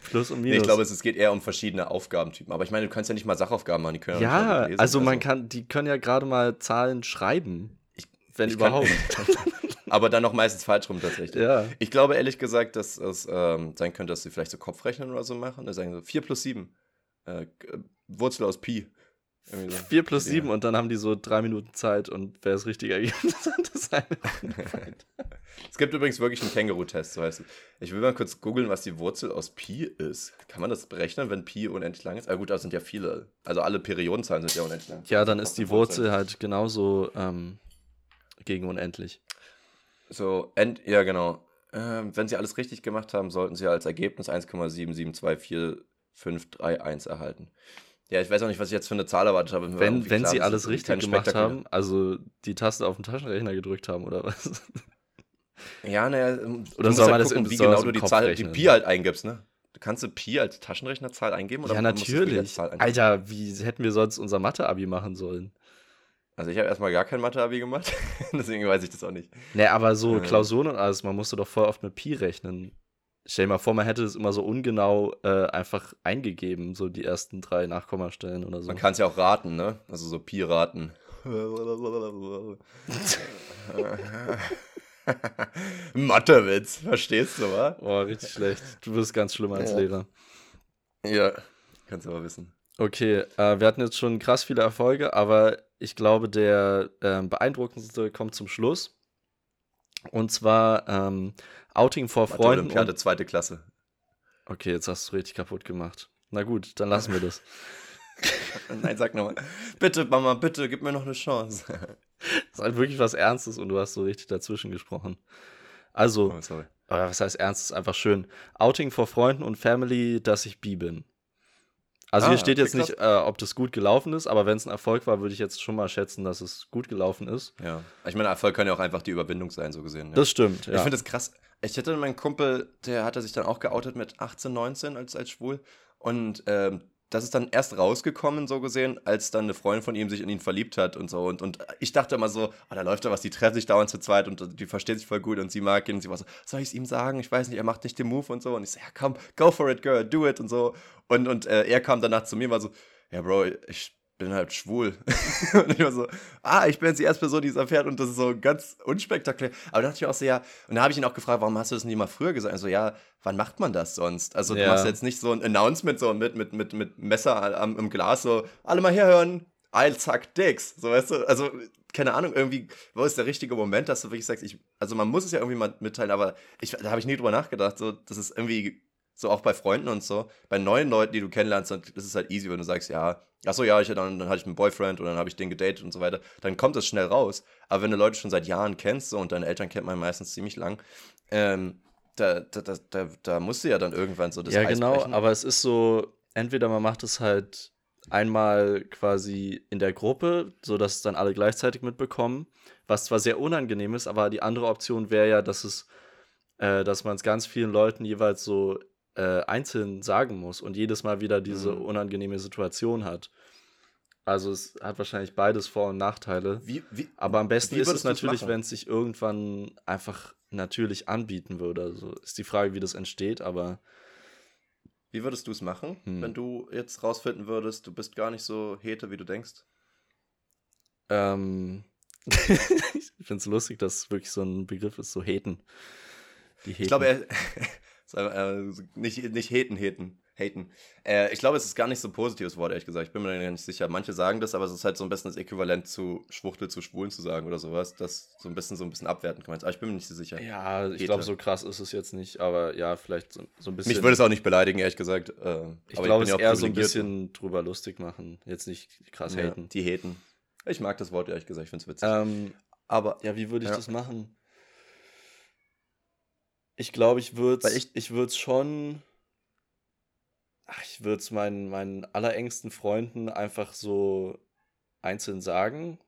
Plus und minus. Nee, ich glaube, es, geht eher um verschiedene Aufgabentypen. Aber ich meine, du kannst ja nicht mal Sachaufgaben machen. Die können ja, ja lesen, also man also. kann, die können ja gerade mal Zahlen schreiben. Ich, wenn ich überhaupt. aber dann noch meistens falsch rum tatsächlich. Ja. Ich glaube ehrlich gesagt, dass es ähm, sein könnte, dass sie vielleicht so Kopfrechnen oder so machen. Da sagen so 4 plus 7. Äh, Wurzel aus Pi. So. 4 plus 7 ja. und dann haben die so drei Minuten Zeit und wer das richtige Ergebnis hat, ist eine Es gibt übrigens wirklich einen Känguru-Test, so heißt es. Ich will mal kurz googeln, was die Wurzel aus Pi ist. Kann man das berechnen, wenn Pi unendlich lang ist? Ah gut, da sind ja viele. Also alle Periodenzahlen sind ja unendlich lang. Ja, dann ist die Wurzel halt genauso ähm, gegen unendlich. So, end, ja genau. Ähm, wenn sie alles richtig gemacht haben, sollten sie als Ergebnis 1,77245531 erhalten. Ja, ich weiß auch nicht, was ich jetzt für eine Zahl erwartet habe. Wenn, wenn sie alles richtig gemacht haben, also die Taste auf den Taschenrechner gedrückt haben, oder was? Ja, naja, oder soll man halt das gucken, wie genau du die Zahl, rechnen. die Pi halt eingibst, ne? Du kannst du Pi als Taschenrechnerzahl eingeben? Oder ja, natürlich. Alter, wie hätten wir sonst unser Mathe-Abi machen sollen? Also ich habe erstmal gar kein Mathe-Abi gemacht, deswegen weiß ich das auch nicht. Ne, aber so Klausuren und alles, man musste doch voll oft mit Pi rechnen. Stell dir mal vor, man hätte es immer so ungenau äh, einfach eingegeben, so die ersten drei Nachkommastellen oder so. Man kann es ja auch raten, ne? Also so Pi raten. Mathewitz, verstehst du, wa? Oh, richtig schlecht. Du bist ganz schlimm als ja. Lehrer. Ja, kannst du aber wissen. Okay, äh, wir hatten jetzt schon krass viele Erfolge, aber ich glaube, der äh, beeindruckendste kommt zum Schluss. Und zwar ähm, Outing vor Mathe Freunden. Olympiade, und... zweite Klasse. Okay, jetzt hast du richtig kaputt gemacht. Na gut, dann lassen wir das. Nein, sag nochmal. Bitte, Mama, bitte, gib mir noch eine Chance. Das ist halt wirklich was Ernstes und du hast so richtig dazwischen gesprochen. Also, oh, sorry. was heißt ernst? Ist einfach schön. Outing vor Freunden und Family, dass ich bi bin. Also ah, hier steht jetzt nicht, äh, ob das gut gelaufen ist, aber wenn es ein Erfolg war, würde ich jetzt schon mal schätzen, dass es gut gelaufen ist. Ja. Ich meine, Erfolg kann ja auch einfach die Überwindung sein, so gesehen. Ja. Das stimmt, ja. Ich finde das krass. Ich hatte meinen Kumpel, der hatte sich dann auch geoutet mit 18, 19 als, als schwul. Und ähm, das ist dann erst rausgekommen, so gesehen, als dann eine Freundin von ihm sich in ihn verliebt hat und so. Und, und ich dachte immer so, oh, da läuft da was, die treffen sich dauernd zu zweit und die versteht sich voll gut und sie mag ihn. Und sie war so, soll ich es ihm sagen? Ich weiß nicht, er macht nicht den Move und so. Und ich so, ja komm, go for it, girl, do it und so. Und, und äh, er kam danach zu mir und war so, ja Bro, ich bin halt schwul. und ich war so, ah, ich bin jetzt die erste Person, die es erfährt und das ist so ganz unspektakulär. Aber da dachte ich auch so, ja, und da habe ich ihn auch gefragt, warum hast du das nicht mal früher gesagt? Also, ja, wann macht man das sonst? Also, du ja. machst jetzt nicht so ein Announcement so mit, mit, mit, mit Messer am, im Glas, so, alle mal herhören, I'll suck dicks. So, weißt du, also, keine Ahnung, irgendwie, wo ist der richtige Moment, dass du wirklich sagst, ich, also man muss es ja irgendwie mal mitteilen, aber ich, da habe ich nie drüber nachgedacht, so, das ist irgendwie so auch bei Freunden und so, bei neuen Leuten, die du kennenlernst, dann ist es halt easy, wenn du sagst, ja, achso, ja, ich, dann, dann hatte ich einen Boyfriend und dann habe ich den gedatet und so weiter, dann kommt das schnell raus. Aber wenn du Leute schon seit Jahren kennst so, und deine Eltern kennt man meistens ziemlich lang, ähm, da, da, da, da, da musst du ja dann irgendwann so das Ja, Eis genau, brechen. aber es ist so, entweder man macht es halt einmal quasi in der Gruppe, sodass es dann alle gleichzeitig mitbekommen, was zwar sehr unangenehm ist, aber die andere Option wäre ja, dass es, äh, dass man es ganz vielen Leuten jeweils so äh, einzeln sagen muss und jedes Mal wieder diese mhm. unangenehme Situation hat. Also es hat wahrscheinlich beides Vor- und Nachteile. Wie, wie, Aber am besten ist es natürlich, wenn es sich irgendwann einfach natürlich anbieten würde. Also ist die Frage, wie das entsteht, aber. Wie würdest du es machen, hm. wenn du jetzt rausfinden würdest, du bist gar nicht so hete, wie du denkst? Ähm. ich finde es lustig, dass es wirklich so ein Begriff ist, so heten. Die heten. Ich glaube, er, äh, nicht, nicht haten, haten. haten. Äh, ich glaube, es ist gar nicht so ein positives Wort, ehrlich gesagt. Ich bin mir nicht sicher. Manche sagen das, aber es ist halt so ein bisschen das Äquivalent zu Schwuchtel zu Schwulen zu sagen oder sowas. Das so ein bisschen so ein bisschen abwertend gemeint. Aber ich bin mir nicht so sicher. Ja, ich glaube, so krass ist es jetzt nicht, aber ja, vielleicht so, so ein bisschen. Mich würde es auch nicht beleidigen, ehrlich gesagt. Äh, ich glaube, es ist eher so ein bisschen drüber lustig machen. Jetzt nicht krass ja, haten. Die haten. Ich mag das Wort, ehrlich gesagt. Ich finde es witzig. Ähm, aber. Ja, wie würde ich ja. das machen? Ich glaube, ich würde es ich, ich würd's schon. Ach, ich würde es meinen, meinen allerengsten Freunden einfach so einzeln sagen.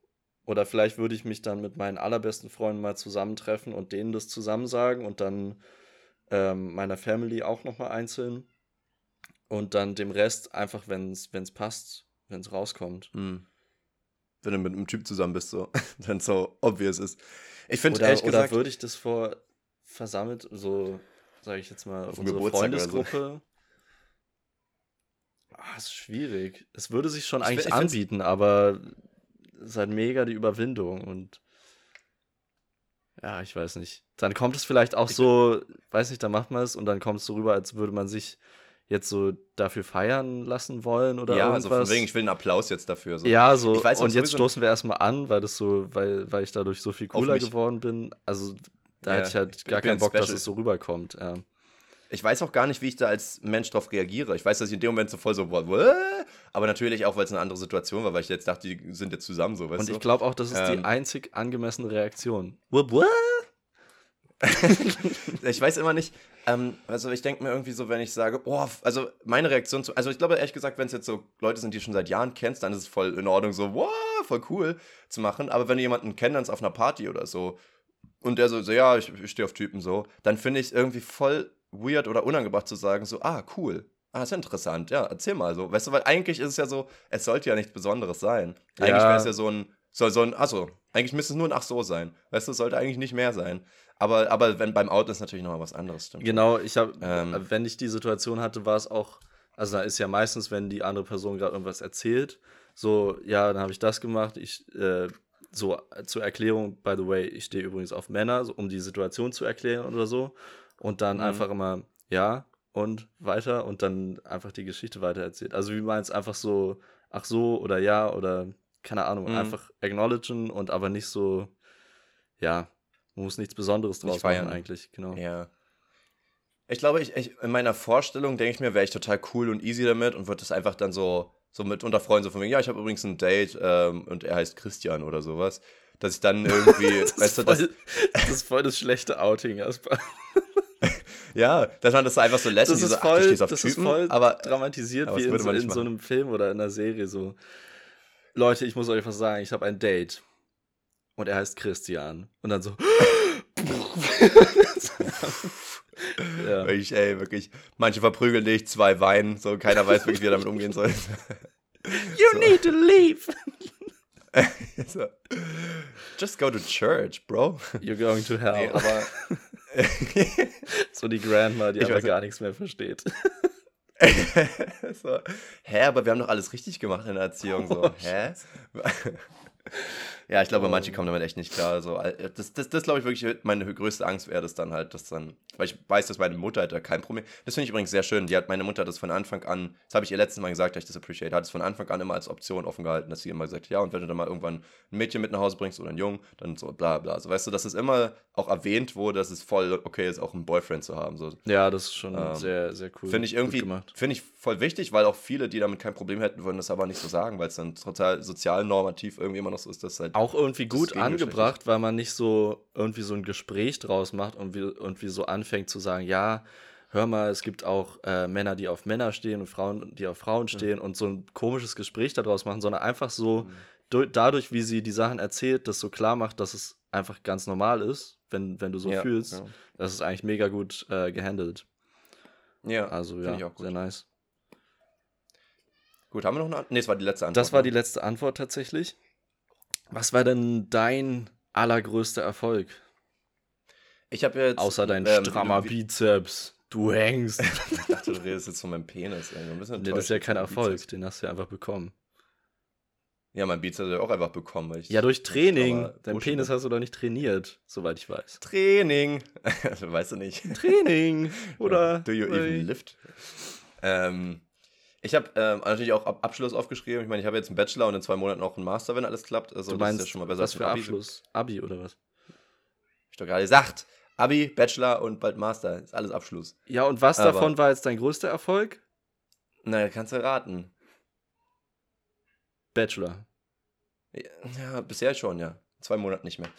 Oder vielleicht würde ich mich dann mit meinen allerbesten Freunden mal zusammentreffen und denen das zusammen sagen und dann ähm, meiner Family auch nochmal einzeln. Und dann dem Rest einfach, wenn es passt, wenn es rauskommt. Mhm. Wenn du mit einem Typ zusammen bist, so, wenn es so obvious ist. Ich finde ehrlich gesagt. Oder würde ich das vor versammelt, so, sage ich jetzt mal, Auf unsere Freundesgruppe. So. Ah, ist schwierig. Es würde sich schon ich eigentlich anbieten, aber es ist halt mega die Überwindung und ja, ich weiß nicht. Dann kommt es vielleicht auch so, weiß nicht, da macht man es und dann kommt es so rüber, als würde man sich jetzt so dafür feiern lassen wollen oder ja, irgendwas. Ja, also von wegen, ich will einen Applaus jetzt dafür. So. Ja, so, weiß, und jetzt stoßen wir erstmal an, weil das so, weil, weil ich dadurch so viel cooler geworden bin. Also da ja, hätte ich halt gar keinen Bock, dass es so rüberkommt. Ja. Ich weiß auch gar nicht, wie ich da als Mensch drauf reagiere. Ich weiß, dass ich in dem Moment so voll so, Wah? aber natürlich auch, weil es eine andere Situation war, weil ich jetzt dachte, die sind jetzt zusammen so. Und ich glaube auch, das ist ähm, die einzig angemessene Reaktion. ich weiß immer nicht, ähm, also ich denke mir irgendwie so, wenn ich sage, boah, also meine Reaktion zu, also ich glaube ehrlich gesagt, wenn es jetzt so Leute sind, die schon seit Jahren kennst, dann ist es voll in Ordnung, so, wow, voll cool zu machen. Aber wenn du jemanden kennenlernst auf einer Party oder so und der so, so ja, ich, ich stehe auf Typen so, dann finde ich es irgendwie voll weird oder unangebracht zu sagen, so, ah, cool. Ah, ist ja interessant, ja, erzähl mal so. Weißt du, weil eigentlich ist es ja so, es sollte ja nichts Besonderes sein. Eigentlich Ja. wäre es ja so ein, so, so ein, achso, eigentlich müsste es nur ein Ach so sein. Weißt du, es sollte eigentlich nicht mehr sein. Aber, aber wenn beim Outen ist natürlich nochmal was anderes, stimmt. Genau, ich habe, Ähm. wenn ich die Situation hatte, war es auch, also da ist ja meistens, wenn die andere Person gerade irgendwas erzählt, so, ja, dann habe ich das gemacht, ich, äh, so äh, zur Erklärung, by the way, ich stehe übrigens auf Männer, so, um die Situation zu erklären oder so. Und dann Mhm. einfach immer, ja, und weiter und dann einfach die Geschichte weiter erzählt. Also wie meinst einfach so, ach so oder ja oder keine Ahnung, Mhm. einfach acknowledgen und aber nicht so, ja, man muss nichts Besonderes draus machen eigentlich, genau. Ja. Ich glaube, ich, ich, in meiner Vorstellung denke ich mir, wäre ich total cool und easy damit und würde das einfach dann so, so mit unter Freunden so von wegen, ja, ich habe übrigens ein Date ähm, und er heißt Christian oder sowas. Dass ich dann irgendwie, Das, weißt du, ist das, voll, das ist voll das schlechte Outing, Asper. ja, dass man das einfach so lässt Das und ist so, ach, du voll, stehst auf das ist Typen, voll aber dramatisiert aber wie in, so, in so einem Film oder in einer Serie. So, Leute, ich muss euch was sagen, ich habe ein Date. Und er heißt Christian. Und dann so. Ja. wirklich, ey, wirklich, manche verprügeln dich, zwei weinen, so keiner weiß wirklich, wie er damit umgehen soll. You need to leave. so. Just go to church, bro. You're going to hell. Nee, aber so die Grandma, die Ich einfach gar nichts mehr versteht. so, hä, aber wir haben doch alles richtig gemacht in der Erziehung. So, Oh, hä? Ja, ich glaube, manche kommen damit echt nicht klar. Also, das, das, das glaube ich wirklich, meine größte Angst wäre das dann halt, dass dann, weil ich weiß, dass meine Mutter hat da kein Problem. Das finde ich übrigens sehr schön. Die hat, meine Mutter hat das von Anfang an, das habe ich ihr letztes Mal gesagt, dass ich das appreciate, hat es von Anfang an immer als Option offen gehalten, dass sie immer gesagt hat, ja, und wenn du dann mal irgendwann ein Mädchen mit nach Hause bringst oder einen Jungen, dann so bla bla. So, weißt du, dass es immer auch erwähnt wurde, dass es voll okay ist, auch einen Boyfriend zu haben. So, Ja, das ist schon Ähm, sehr, sehr cool. Finde ich irgendwie, finde ich voll wichtig, weil auch viele, die damit kein Problem hätten, würden das aber nicht so sagen, weil es dann total sozial normativ irgendwie immer noch so ist, dass halt. Auch irgendwie Das gut gegengeschlechtlich. angebracht, weil man nicht so irgendwie so ein Gespräch draus macht und wie, irgendwie so anfängt zu sagen, ja, hör mal, es gibt auch äh, Männer, die auf Männer stehen und Frauen, die auf Frauen stehen und so ein komisches Gespräch daraus machen, sondern einfach so Mhm. du- dadurch, wie sie die Sachen erzählt, das so klar macht, dass es einfach ganz normal ist, wenn, wenn du so Ja, fühlst. ja. Das ist eigentlich mega gut äh, gehandelt. Ja, Also ja, sehr nice. Gut, haben wir noch eine Antwort? Nee, es war die letzte Antwort. Das war die ne? letzte Antwort tatsächlich. Was war denn dein allergrößter Erfolg? Ich habe jetzt. Außer dein ähm, strammer wie- Bizeps. Du hängst. Ich dachte, du redest jetzt von meinem Penis. Ey. Du nee, das ist ja kein Erfolg. Bizeps. Den hast du ja einfach bekommen. Ja, mein Bizeps habe ich auch einfach bekommen. Weil ich Ja, durch Training. Dein Penis bin. hast du doch nicht trainiert, soweit ich weiß. Training. Weißt du nicht. Training. Oder? Do you even lift? Ähm, ich habe ähm, natürlich auch Ab Abschluss aufgeschrieben. Ich meine, ich habe jetzt einen Bachelor und in zwei Monaten auch einen Master, wenn alles klappt. Also, Du das meinst, ist ja schon mal besser was für Abi. Abschluss? Abi oder was? Ich doch gerade gesagt. Abi, Bachelor und bald Master. Ist alles Abschluss. Ja, und was Aber- davon war jetzt dein größter Erfolg? Na, kannst du raten. Bachelor. Ja, bisher schon, ja. Zwei Monate nicht mehr.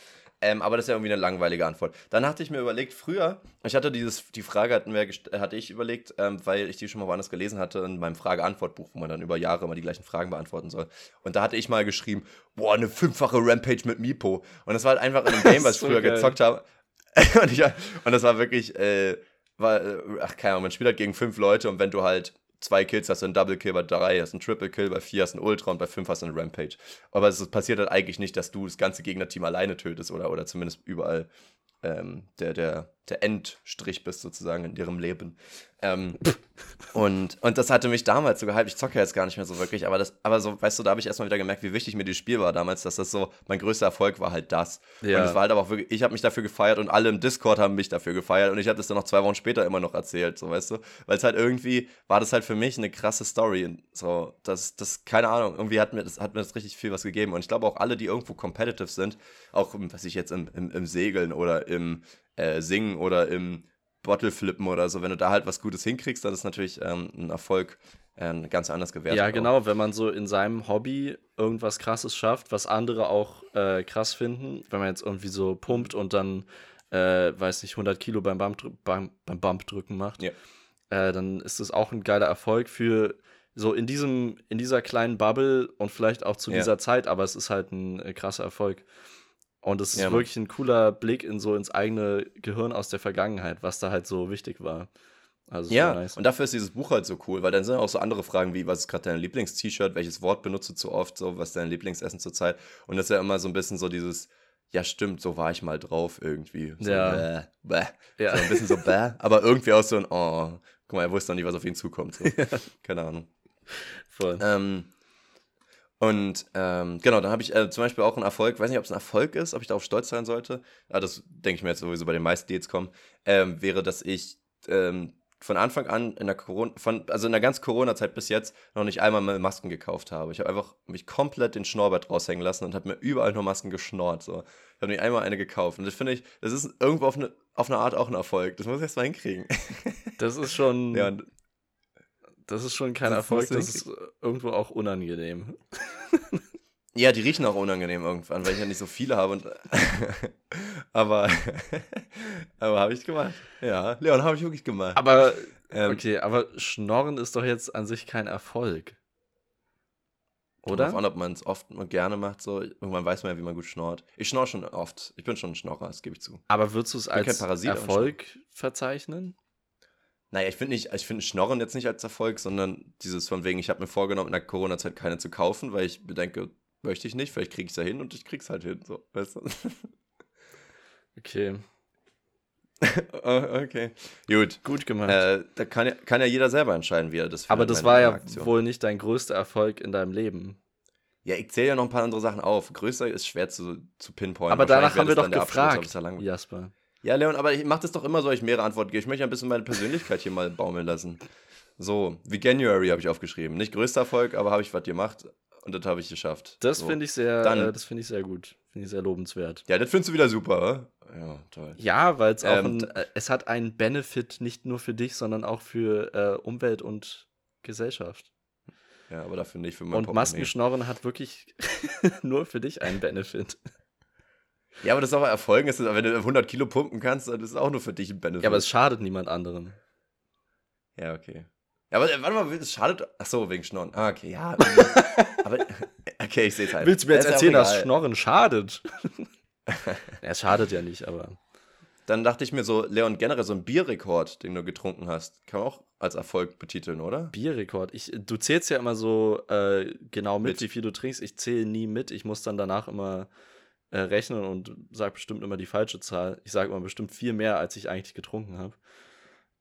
Ähm, aber das ist ja irgendwie eine langweilige Antwort. Dann hatte ich mir überlegt, früher, ich hatte dieses, die Frage hatten wir, hatte ich überlegt, ähm, weil ich die schon mal woanders gelesen hatte in meinem Frage-Antwort-Buch, wo man dann über Jahre immer die gleichen Fragen beantworten soll. Und da hatte ich mal geschrieben, boah, eine fünffache Rampage mit Mipo. Und das war halt einfach in einem Game, was ich So früher geil. gezockt habe. und, ich, und das war wirklich, äh, war, äh, ach keine Ahnung, man spielt halt gegen fünf Leute und wenn du halt zwei Kills hast, du einen Double Kill, bei drei hast du einen Triple Kill, bei vier hast du einen Ultra und bei fünf hast du einen Rampage. Aber es passiert halt eigentlich nicht, dass du das ganze Gegnerteam alleine tötest oder, oder zumindest überall ähm, der, der, der Endstrich bist sozusagen in ihrem Leben. Ähm, und, und das hatte mich damals so gehypt. Ich zocke jetzt gar nicht mehr so wirklich, aber das, aber so, weißt du, da habe ich erstmal wieder gemerkt, wie wichtig mir dieses Spiel war damals, dass das so, mein größter Erfolg war halt das. Ja. Und es war halt aber auch wirklich, ich habe mich dafür gefeiert und alle im Discord haben mich dafür gefeiert und ich habe das dann noch zwei Wochen später immer noch erzählt, so weißt du. Weil es halt irgendwie, war das halt für mich eine krasse Story. Und So, das, das, keine Ahnung, irgendwie hat mir das, hat mir das richtig viel was gegeben. Und ich glaube auch alle, die irgendwo competitive sind, auch, was ich jetzt im, im, im Segeln oder im äh, Singen oder im Bottle flippen oder so, wenn du da halt was Gutes hinkriegst, dann ist natürlich ähm, ein Erfolg äh, ganz anders gewertet. Ja, auch. genau, wenn man so in seinem Hobby irgendwas krasses schafft, was andere auch äh, krass finden, wenn man jetzt irgendwie so pumpt und dann, äh, weiß nicht, 100 Kilo beim Bump, beim, beim Bump drücken macht, Ja. äh, dann ist das auch ein geiler Erfolg für so in diesem, in dieser kleinen Bubble und vielleicht auch zu Ja. dieser Zeit, aber es ist halt ein äh, krasser Erfolg. Und es ist Ja, wirklich ein cooler Blick in so ins eigene Gehirn aus der Vergangenheit, was da halt so wichtig war. Also Ja, nice. und dafür ist dieses Buch halt so cool, weil dann sind auch so andere Fragen wie, was ist gerade dein Lieblings-T-Shirt, welches Wort benutzt du zu oft, so, was ist dein Lieblingsessen zurzeit? Und das ist ja immer so ein bisschen so dieses, ja stimmt, so war ich mal drauf irgendwie. So, Ja. Bäh, bäh. Ja. So ein bisschen so bäh, aber irgendwie auch so ein, oh, guck mal, er wusste noch nicht, was auf ihn zukommt. So. Keine Ahnung. Voll. Ähm, und ähm, genau, dann habe ich äh, zum Beispiel auch einen Erfolg, weiß nicht, ob es ein Erfolg ist, ob ich darauf stolz sein sollte. Ja, das denke ich mir jetzt sowieso bei den meisten, die jetzt kommen, ähm, wäre, dass ich ähm, von Anfang an in der Corona, von, also in der ganzen Corona-Zeit bis jetzt noch nicht einmal mehr Masken gekauft habe. Ich habe einfach mich komplett den Schnorbart raushängen lassen und habe mir überall nur Masken geschnort. So. Ich habe nicht einmal eine gekauft. Und das finde ich, das ist irgendwo auf eine, auf eine Art auch ein Erfolg. Das muss ich erst mal hinkriegen. Das ist schon, ja, das ist schon kein Das Erfolg, das ist irgendwo auch unangenehm. Ja, die riechen auch unangenehm irgendwann, weil ich ja nicht so viele habe. Und aber aber habe ich gemacht. Ja, Leon, habe ich wirklich gemacht. Aber, Ähm, okay, aber Schnorren ist doch jetzt an sich kein Erfolg. Oder? drauf an, ob man es oft und gerne macht. So. Irgendwann weiß man ja, wie man gut schnort. Ich schnorre schon oft. Ich bin schon ein Schnorrer, das gebe ich zu. Aber würdest du es als Erfolg verzeichnen? Naja, ich finde nicht, ich finde Schnorren jetzt nicht als Erfolg, sondern dieses von wegen, ich habe mir vorgenommen, in der Corona-Zeit keine zu kaufen, weil ich bedenke, möchte ich nicht, vielleicht kriege ich es ja hin und ich krieg's halt hin. So, weißt du? Okay, Oh, okay. Gut. gut gemacht. Äh, da kann ja, kann ja jeder selber entscheiden, wie er das aber findet, das meine war ja Aktion. wohl nicht dein größter Erfolg in deinem Leben. Ja, ich zähle ja noch ein paar andere Sachen auf. Größer ist schwer zu, zu pinpointen. aber danach haben wir das doch aber gefragt, das. Jasper. Ja, Leon, aber ich mache das doch immer so, ich mehrere Antworten gebe. Ich möchte ein bisschen meine Persönlichkeit hier mal baumeln lassen. So, wie January habe ich aufgeschrieben. Nicht größter Erfolg, aber habe ich was gemacht und das habe ich geschafft. Das so. finde ich sehr, Dann- äh, das finde ich sehr gut. Finde ich sehr lobenswert. Ja, das findest du wieder super, oder? Ja, toll. Ja, weil es auch Ähm, ein, äh, es hat einen Benefit nicht nur für dich, sondern auch für äh, Umwelt und Gesellschaft. Ja, aber dafür nicht für mein Und. Maskenschnorren hat wirklich nur für dich einen Benefit. Ja, aber das ist auch Erfolg. Ist wenn du 100 Kilo pumpen kannst, dann ist es auch nur für dich ein Benefit. Ja, aber es schadet niemand anderem. Ja, okay. Ja, aber äh, warte mal, es schadet. Ach so, wegen Schnorren. Ah, okay, ja. aber okay, ich sehe es halt. Willst du mir jetzt Das erzählen, dass. Schnorren schadet? es schadet ja nicht, aber. Dann dachte ich mir so, Leon, generell so ein Bierrekord, den du getrunken hast, kann man auch als Erfolg betiteln, oder? Bierrekord. Ich, du zählst ja immer so äh, genau mit, Mit. wie viel du trinkst. Ich zähle nie mit. Ich muss dann danach immer äh, rechnen und sage bestimmt immer die falsche Zahl. Ich sage immer bestimmt viel mehr, als ich eigentlich getrunken habe.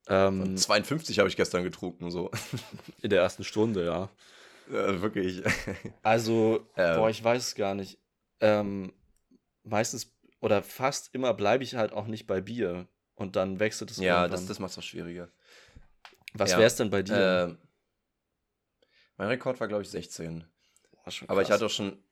Ähm, 52 habe ich gestern getrunken, so. in der ersten Stunde, ja. äh, wirklich. Also, Ähm. boah, ich weiß es gar nicht. Ähm, meistens oder fast immer bleibe ich halt auch nicht bei Bier. Und dann wechselt es ja, irgendwann. das, das macht es auch schwieriger. Was ja. wäre es denn bei dir? Äh, mein Rekord war, glaube ich, 16. War schon Aber ich hatte auch schon.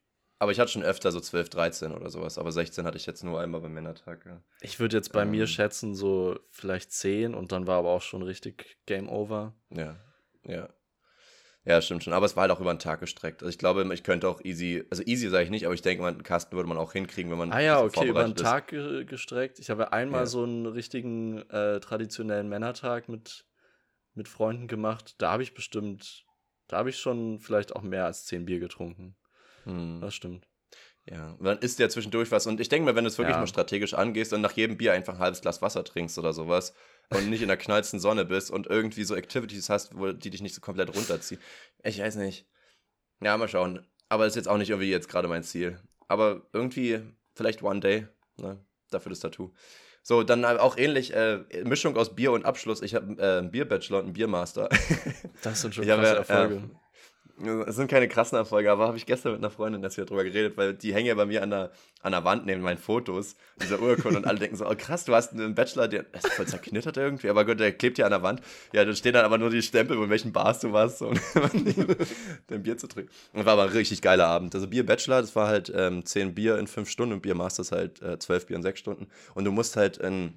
Aber ich hatte schon öfter so 12, 13 oder sowas. Aber 16 hatte ich jetzt nur einmal beim Männertag. Ja. Ich würde jetzt bei mir Ähm. schätzen, so vielleicht 10 und dann war aber auch schon richtig Game Over. Ja, ja. Ja, stimmt schon. Aber es war halt auch über den Tag gestreckt. Also ich glaube, ich könnte auch easy, also easy sage ich nicht, aber ich denke einen Kasten würde man auch hinkriegen, wenn man Ah ja, okay, über den ist. Tag ge gestreckt. Ich habe einmal Ja. so einen richtigen äh, traditionellen Männertag mit, mit Freunden gemacht. Da habe ich bestimmt, da habe ich schon vielleicht auch mehr als 10 Bier getrunken. Hm. Das stimmt. Ja, dann isst ja zwischendurch was. Und ich denke mal, wenn du es wirklich Ja. mal strategisch angehst und nach jedem Bier einfach ein halbes Glas Wasser trinkst oder sowas und nicht in der knallsten Sonne bist und irgendwie so Activities hast, wo die dich nicht so komplett runterziehen. Ich weiß nicht. Ja, mal schauen. Aber ist jetzt auch nicht irgendwie jetzt gerade mein Ziel. Aber irgendwie, vielleicht one day, ne? Dafür das Tattoo. So, dann auch ähnlich, äh, Mischung aus Bier und Abschluss. Ich habe äh, einen Bierbachelor und einen Biermaster. Das sind schon krasse Erfolge. Es sind keine krassen Erfolge, aber habe ich gestern mit einer Freundin das hier drüber geredet, weil die hängen ja bei mir an der, an der Wand neben meinen Fotos, dieser Urkunde, und alle denken so, oh krass, du hast einen Bachelor, der ist voll zerknittert irgendwie, aber gut, der klebt ja an der Wand. Ja, da stehen dann aber nur die Stempel, in welchen Bars du warst, um dein Bier zu trinken. Und war aber ein richtig geiler Abend. Also Bier Bachelor, das war halt ähm, 10 Bier in 5 Stunden und Bier Master ist halt äh, 12 Bier in 6 Stunden. Und du musst halt in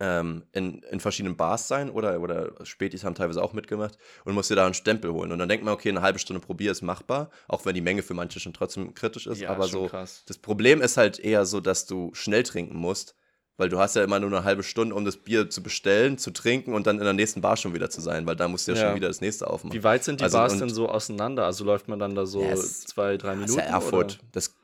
ähm, in, in verschiedenen Bars sein oder, oder Spätis haben teilweise auch mitgemacht und musst dir da einen Stempel holen. Und dann denkt man, okay, eine halbe Stunde Probier ist machbar, auch wenn die Menge für manche schon trotzdem kritisch ist. Ja, aber so, krass. das Problem ist halt eher so, dass du schnell trinken musst, weil du hast ja immer nur eine halbe Stunde, um das Bier zu bestellen, zu trinken und dann in der nächsten Bar schon wieder zu sein, weil da musst du ja, Ja. schon wieder das nächste aufmachen. Wie weit sind die Also, Bars denn so auseinander? Also läuft man dann da so Ja, es- zwei, drei Das Minuten? ist ja Erfurt. oder? Das,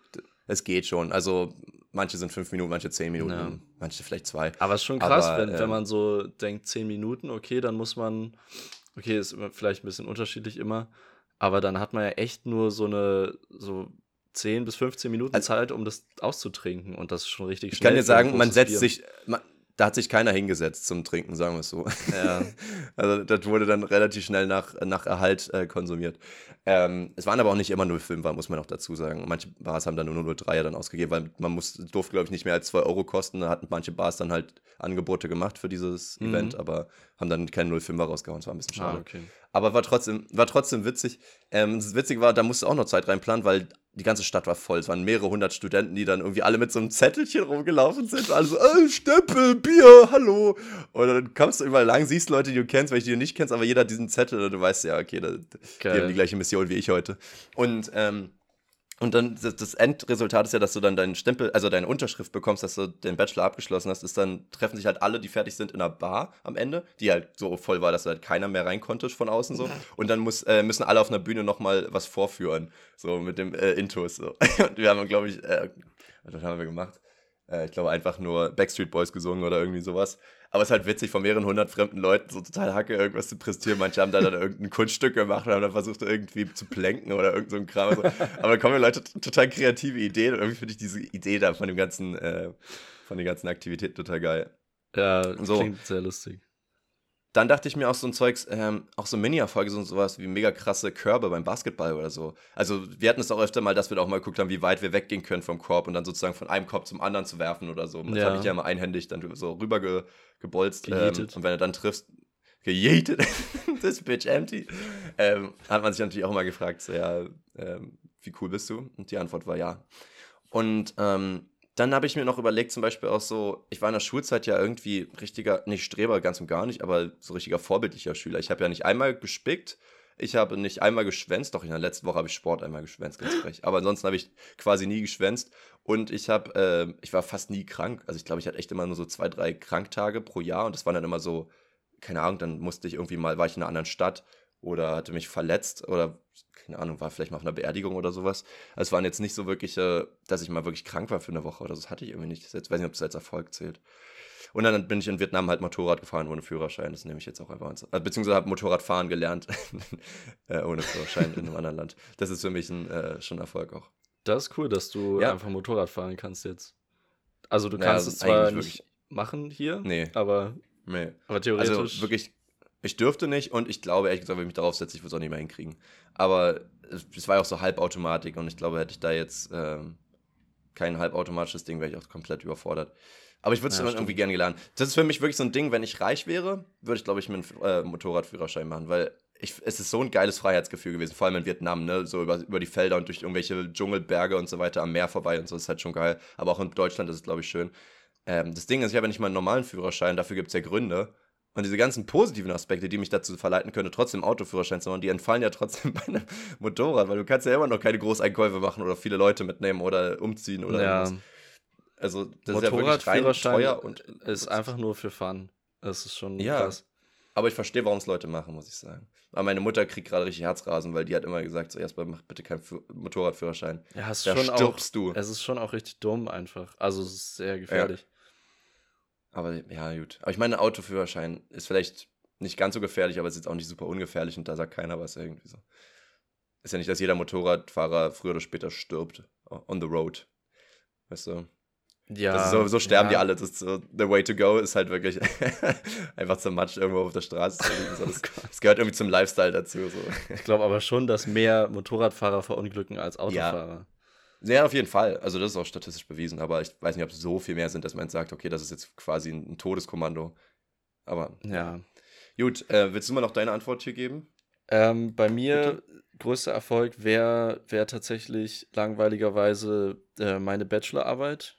das geht schon. Also manche sind fünf Minuten, manche zehn Minuten, Ja. manche vielleicht zwei. Aber es ist schon krass, Aber, wenn, wenn ähm, man so denkt, 10 Minuten, okay, dann muss man, okay, ist vielleicht ein bisschen unterschiedlich immer, aber dann hat man ja echt nur so eine, so 10 bis 15 Minuten Also- Zeit, um das auszutrinken und das ist schon richtig Ich schnell. kann dir sagen, man setzt Bier. sich, man, da hat sich keiner hingesetzt zum Trinken, sagen wir es so. Ja, Also das wurde dann relativ schnell nach, nach Erhalt äh, konsumiert. Ähm, es waren aber auch nicht immer 0,5er, muss man auch dazu sagen. Manche Bars haben dann nur 0,3er dann ausgegeben, weil man muss, durfte, glaube ich, nicht mehr als 2 Euro kosten. Da hatten manche Bars dann halt Angebote gemacht für dieses Mhm. Event, aber haben dann keinen 0,5er rausgehauen. Das war ein bisschen ah, schade. okay. Aber war trotzdem, war trotzdem witzig. Ähm, das Witzige war, da musste auch noch Zeit reinplanen, weil die ganze Stadt war voll. Es waren mehrere hundert Studenten, die dann irgendwie alle mit so einem Zettelchen rumgelaufen sind. Alle so, äh, Stempel, Bier, hallo. Und dann kommst du überall lang, siehst Leute, die du kennst, welche die du nicht kennst, aber jeder hat diesen Zettel und du weißt ja, okay, da, die haben die gleiche Mission wie ich heute. Und, ähm, und dann das, Endresultat ist ja, dass du dann deinen Stempel, also deine Unterschrift bekommst, dass du den Bachelor abgeschlossen hast, ist dann treffen sich halt alle, die fertig sind, in einer Bar am Ende, die halt so voll war, dass halt keiner mehr rein konnte von außen so. Und dann muss, äh, müssen alle auf einer Bühne nochmal was vorführen, so mit dem äh, Intus. So. Und wir haben, glaube ich, äh, was haben wir gemacht? Äh, ich glaube einfach nur Backstreet Boys gesungen oder irgendwie sowas. Aber es ist halt witzig, von mehreren hundert fremden Leuten so total Hacke irgendwas zu präsentieren. Manche haben da dann irgendein Kunststück gemacht und haben dann versucht, irgendwie zu plänken oder irgend so ein Kram. Also, aber da kommen ja Leute total kreative Ideen und irgendwie finde ich diese Idee da von dem ganzen, äh, von den ganzen Aktivitäten total geil. Ja, So. klingt sehr lustig. Dann dachte ich mir auch so ein Zeugs, ähm, auch so Mini-Erfolge, so sowas wie mega krasse Körbe beim Basketball oder so. Also wir hatten es auch öfter mal, dass wir da auch mal geguckt haben, wie weit wir weggehen können vom Korb und dann sozusagen von einem Korb zum anderen zu werfen oder so. Das Ja. habe ich ja immer einhändig dann so rüber ge, gebolzt. Ähm, und wenn du dann triffst, gejätet, this bitch empty, ähm, hat man sich natürlich auch immer gefragt, so, ja, ähm, wie cool bist du? Und die Antwort war ja. Und ähm, dann habe ich mir noch überlegt, zum Beispiel auch so, ich war in der Schulzeit ja irgendwie richtiger, nicht Streber, ganz und gar nicht, aber so richtiger vorbildlicher Schüler. Ich habe ja nicht einmal gespickt, ich habe nicht einmal geschwänzt, doch in der letzten Woche habe ich Sport einmal geschwänzt, ganz frech. Aber ansonsten habe ich quasi nie geschwänzt und ich habe, äh, ich war fast nie krank. Also ich glaube, ich hatte echt immer nur so zwei, drei Kranktage pro Jahr und das waren dann immer so, keine Ahnung, dann musste ich irgendwie mal, war ich in einer anderen Stadt oder hatte mich verletzt oder keine Ahnung, war vielleicht mal auf einer Beerdigung oder sowas. Also es waren jetzt nicht so wirklich, dass ich mal wirklich krank war für eine Woche oder so. Das hatte ich irgendwie nicht. Jetzt, weiß nicht, ob das als Erfolg zählt. Und dann bin ich in Vietnam halt Motorrad gefahren ohne Führerschein. Das nehme ich jetzt auch einfach ins, äh, Beziehungsweise habe Motorradfahren gelernt äh, ohne Führerschein in einem anderen Land. Das ist für mich ein, äh, schon ein Erfolg auch. Das ist cool, dass du Ja. einfach Motorrad fahren kannst jetzt. Also du Naja, kannst es zwar nicht machen hier, Nee, aber, nee. aber theoretisch. Also wirklich, ich dürfte nicht und ich glaube, ehrlich gesagt, wenn ich mich darauf setze, ich würde es auch nicht mehr hinkriegen. Aber es, war ja auch so Halbautomatik und ich glaube, hätte ich da jetzt ähm, kein halbautomatisches Ding, wäre ich auch komplett überfordert. Aber ich würde es Ja, irgendwie gerne gelernt. Das ist für mich wirklich so ein Ding, wenn ich reich wäre, würde ich, glaube ich, mir einen äh, Motorradführerschein machen, weil ich, es ist so ein geiles Freiheitsgefühl gewesen, vor allem in Vietnam, ne? So über, über die Felder und durch irgendwelche Dschungelberge und so weiter am Meer vorbei und so, ist halt schon geil. Aber auch in Deutschland ist es, glaube ich, schön. Ähm, das Ding ist, ich habe ja nicht mal einen normalen Führerschein, dafür gibt es ja Gründe. Und diese ganzen positiven Aspekte, die mich dazu verleiten können, trotzdem Autoführerschein zu machen, die entfallen ja trotzdem bei einem Motorrad, weil du kannst ja immer noch keine Großeinkäufe machen oder viele Leute mitnehmen oder umziehen oder ja, irgendwas. Also das ist ja Motorradführerschein und ist einfach nur für Fun. Das ist schon Ja. krass. Aber ich verstehe, warum es Leute machen, muss ich sagen. Aber meine Mutter kriegt gerade richtig Herzrasen, weil die hat immer gesagt, so erstmal mach bitte keinen Fü- Motorradführerschein. Ja, es ist Da schon auch, stirbst du. es ist schon auch richtig dumm einfach. Also es ist sehr gefährlich. Aber ja, gut. Aber ich meine, Autoführerschein ist vielleicht nicht ganz so gefährlich, aber es ist jetzt auch nicht super ungefährlich und da sagt keiner was irgendwie so. Ist ja nicht, dass jeder Motorradfahrer früher oder später stirbt. On the road. Weißt du? Ja, so, so sterben die ja. alle. Das ist so, the way to go ist halt wirklich einfach zermatscht irgendwo auf der Straße zu liegen. So, das, das gehört irgendwie zum Lifestyle dazu. So. Ich glaube aber schon, dass mehr Motorradfahrer verunglücken als Autofahrer. Ja, auf jeden Fall. Also das ist auch statistisch bewiesen, aber ich weiß nicht, ob es so viel mehr sind, dass man jetzt sagt, okay, das ist jetzt quasi ein, Todeskommando. Aber Ja. gut, äh, willst du mal noch deine Antwort hier geben? Ähm, bei mir größter Erfolg wäre wär tatsächlich langweiligerweise äh, meine Bachelorarbeit,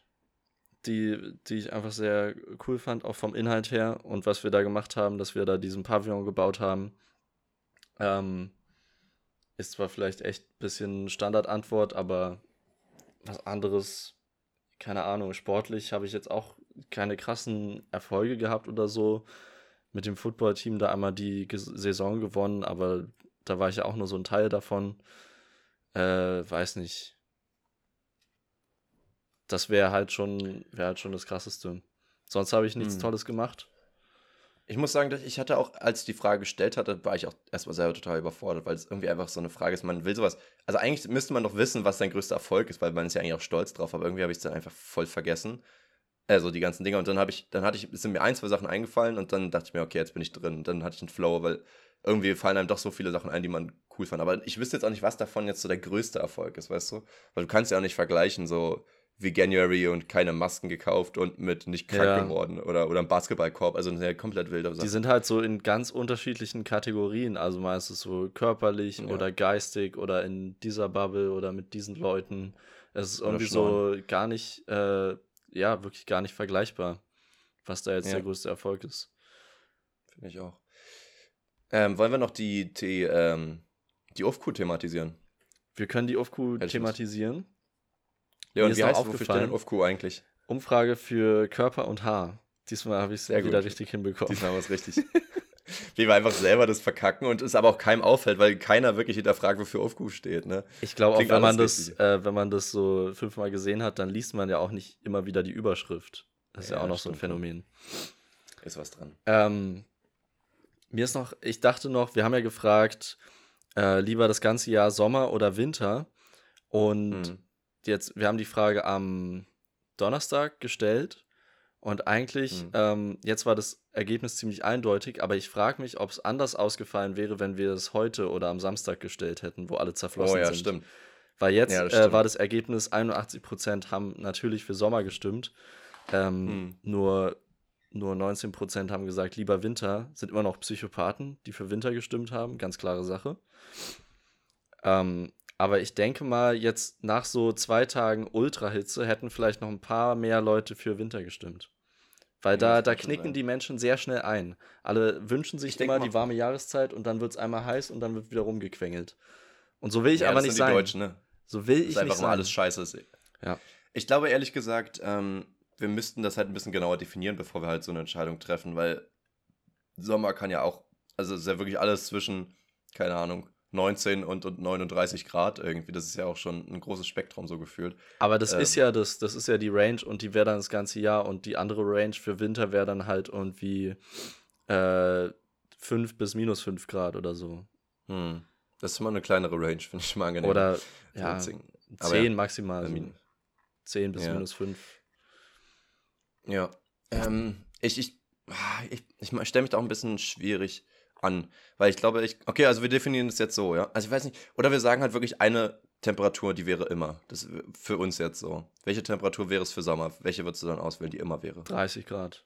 die, die ich einfach sehr cool fand, auch vom Inhalt her und was wir da gemacht haben, dass wir da diesen Pavillon gebaut haben. Ähm, ist zwar vielleicht echt ein bisschen Standardantwort, aber was anderes, keine Ahnung, sportlich habe ich jetzt auch keine krassen Erfolge gehabt oder so. Mit dem Footballteam da einmal die Saison gewonnen, aber da war ich ja auch nur so ein Teil davon. Äh, weiß nicht. das wäre halt schon, wäre halt schon das krasseste. Sonst habe ich nichts Hm. Tolles gemacht. Ich muss sagen, ich hatte auch, als ich die Frage gestellt hatte, war ich auch erstmal selber total überfordert, weil es irgendwie einfach so eine Frage ist, man will sowas. Also eigentlich müsste man doch wissen, was sein größter Erfolg ist, weil man ist ja eigentlich auch stolz drauf, aber irgendwie habe ich es dann einfach voll vergessen. Also die ganzen Dinge. Und dann habe ich, dann hatte ich, sind mir ein, zwei Sachen eingefallen und dann dachte ich mir, okay, jetzt bin ich drin. Und dann hatte ich einen Flow, weil irgendwie fallen einem doch so viele Sachen ein, die man cool fand. Aber ich wüsste jetzt auch nicht, was davon jetzt so der größte Erfolg ist, weißt du? Weil du kannst ja auch nicht vergleichen, so wie January und keine Masken gekauft und mit nicht krank Ja. geworden oder, oder ein Basketballkorb. Also eine komplett wilde Die Sache. sind halt so in ganz unterschiedlichen Kategorien. Also meistens so körperlich Ja. oder geistig oder in dieser Bubble oder mit diesen Leuten. Es ist irgendwie so gar nicht, äh, ja, wirklich gar nicht vergleichbar, was da jetzt Ja. der größte Erfolg ist. Finde ich auch. Ähm, wollen wir noch die, die, ähm, die OFQ thematisieren? Wir können die OFQ thematisieren. Leon, ist wie heißt aufgefallen- OFQ eigentlich? Umfrage für Körper und Haar. Diesmal habe ich es Sehr wieder gut. richtig hinbekommen. Diesmal wir es richtig. Wie wir einfach selber das verkacken und es aber auch keinem auffällt, weil keiner wirklich hinterfragt, wofür OFQ steht, ne? Ich glaube auch, wenn man, das, äh, wenn man das so fünfmal gesehen hat, dann liest man ja auch nicht immer wieder die Überschrift. Das ist ja, Ja, auch noch so ein schon. Phänomen. Ist was dran. Ähm, mir ist noch, ich dachte noch, wir haben ja gefragt, äh, lieber das ganze Jahr Sommer oder Winter. Und Hm. Jetzt, wir haben die Frage am Donnerstag gestellt. Und eigentlich, Hm. ähm, jetzt war das Ergebnis ziemlich eindeutig, aber ich frage mich, ob es anders ausgefallen wäre, wenn wir es heute oder am Samstag gestellt hätten, wo alle zerflossen Oh ja, sind. stimmt. Weil jetzt Ja, das äh, war das Ergebnis, 81% haben natürlich für Sommer gestimmt. Ähm, Hm. nur, nur 19% haben gesagt, lieber Winter. Sind immer noch Psychopathen, die für Winter gestimmt haben. Ganz klare Sache. Ähm, aber ich denke mal, jetzt nach so zwei Tagen Ultrahitze hätten vielleicht noch ein paar mehr Leute für Winter gestimmt. Weil da, da knicken die Menschen sehr schnell ein. Alle wünschen Ich sich immer die warme Jahreszeit und dann wird es einmal heiß und dann wird wieder rumgequengelt. Und so will ich ja, aber nicht sein. Deutschen, ne? So will Das ich ist einfach nicht sein. alles scheiße. ist. Ja. Ich glaube ehrlich gesagt, ähm, wir müssten das halt ein bisschen genauer definieren, bevor wir halt so eine Entscheidung treffen, weil Sommer kann ja auch, also es ist ja wirklich alles zwischen, keine Ahnung, 19 und, und 39 Grad irgendwie. Das ist ja auch schon ein großes Spektrum so gefühlt. Aber das Ähm. ist ja das, das ist ja die Range und die wäre dann das ganze Jahr und die andere Range für Winter wäre dann halt irgendwie äh, 5 bis minus 5 Grad oder so. Hm. Das ist mal eine kleinere Range, finde ich mal angenehm. Oder ja, Witzing. 10 Aber ja, maximal. äh, min- 10 bis ja. minus 5. Ja. Ähm, ich, ich, ah, ich, ich stelle mich da auch ein bisschen schwierig an, weil ich glaube, ich, okay, also wir definieren es jetzt so, ja. Also ich weiß nicht, oder wir sagen halt wirklich eine Temperatur, die wäre immer. Das für uns jetzt so. Welche Temperatur wäre es für Sommer? Welche würdest du dann auswählen, die immer wäre? 30 Grad.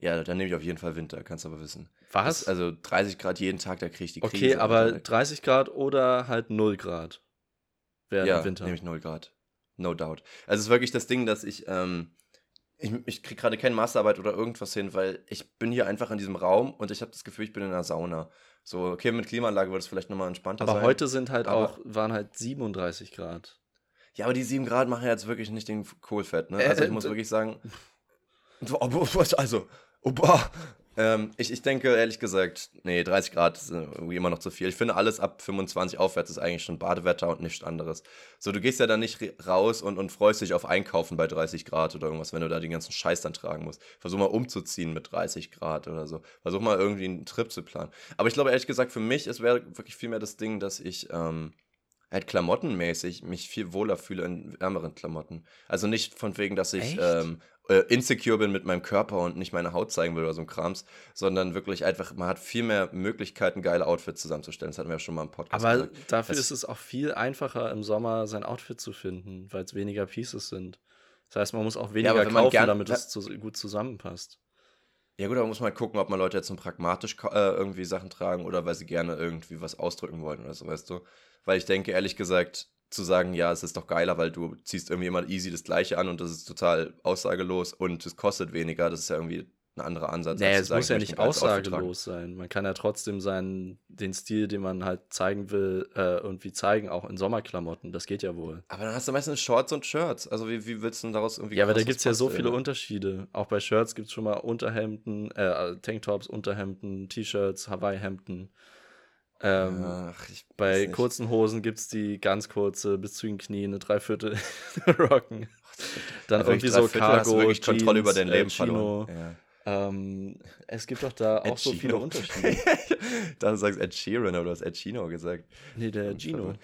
Ja, dann nehme ich auf jeden Fall Winter, kannst du aber wissen. Was? Das, also 30 Grad jeden Tag, da kriege ich die Krise. okay, aber Alter. 30 Grad oder halt 0 Grad. Wäre ja, Winter. nehme ich 0 Grad. No doubt. Also es ist wirklich das Ding, dass ich, ähm, ich, ich kriege gerade keine Masterarbeit oder irgendwas hin, weil ich bin hier einfach in diesem Raum und ich habe das Gefühl, ich bin in einer Sauna. So, okay, mit Klimaanlage wird es vielleicht nochmal entspannter aber sein. heute sind halt aber- auch, waren halt 37 Grad. Ja, aber die 7 Grad machen ja jetzt wirklich nicht den Kohlfett, ne? Äh, Also ich äh, muss wirklich sagen, also, oh, boah. Ähm, ich, ich denke ehrlich gesagt, nee, 30 Grad ist äh, irgendwie immer noch zu viel. Ich finde, alles ab 25 aufwärts ist eigentlich schon Badewetter und nichts anderes. So, du gehst ja dann nicht raus und, und freust dich auf Einkaufen bei 30 Grad oder irgendwas, wenn du da den ganzen Scheiß dann tragen musst. Versuch mal umzuziehen mit 30 Grad oder so. Versuch mal irgendwie einen Trip zu planen. Aber ich glaube ehrlich gesagt, für mich, es wäre wirklich viel mehr das Ding, dass ich, ähm, halt klamottenmäßig mich viel wohler fühle in wärmeren Klamotten. Also nicht von wegen, dass ich ähm, äh, insecure bin mit meinem Körper und nicht meine Haut zeigen will oder so ein Krams, sondern wirklich einfach, man hat viel mehr Möglichkeiten, geile Outfits zusammenzustellen. Das hatten wir ja schon mal im Podcast Aber gesagt. dafür Das- ist es auch viel einfacher im Sommer sein Outfit zu finden, weil es weniger Pieces sind. Das heißt, man muss auch weniger man kaufen, damit es zu, gut zusammenpasst. Ja gut, aber muss man halt gucken, ob man Leute jetzt nur pragmatisch äh, irgendwie Sachen tragen oder weil sie gerne irgendwie was ausdrücken wollen oder so, weißt du? Weil ich denke, ehrlich gesagt, zu sagen, ja, es ist doch geiler, weil du ziehst irgendwie immer easy das Gleiche an und das ist total aussagelos und es kostet weniger, das ist ja irgendwie ein anderer Ansatz. Zu es muss ja nicht aussagelos sein. Man kann ja trotzdem seinen, den Stil, den man halt zeigen will, äh, irgendwie zeigen, auch in Sommerklamotten. Das geht ja wohl. Aber dann hast du meistens Shorts und Shirts. Also wie, wie willst du denn daraus irgendwie Ja, aber da gibt es ja so viele ne? Unterschiede. Auch bei Shirts gibt es schon mal Unterhemden, äh, Tanktops, Unterhemden, T-Shirts, Hawaii-Hemden. Ähm, Ach, bei nicht. kurzen Hosen gibt es die ganz kurze, bis zu den Knien, eine Dreiviertel Rocken. Dann Also irgendwie so Viertel hast du Cargo, wirklich Kontrolle über Jeans, dein äh, Leben Chino. verloren. Ja. Ähm, es gibt doch da auch Ed so viele. Unterschiede. da sagst Ed Sheeran oder du hast Ed Chino gesagt. Nee, der Gino.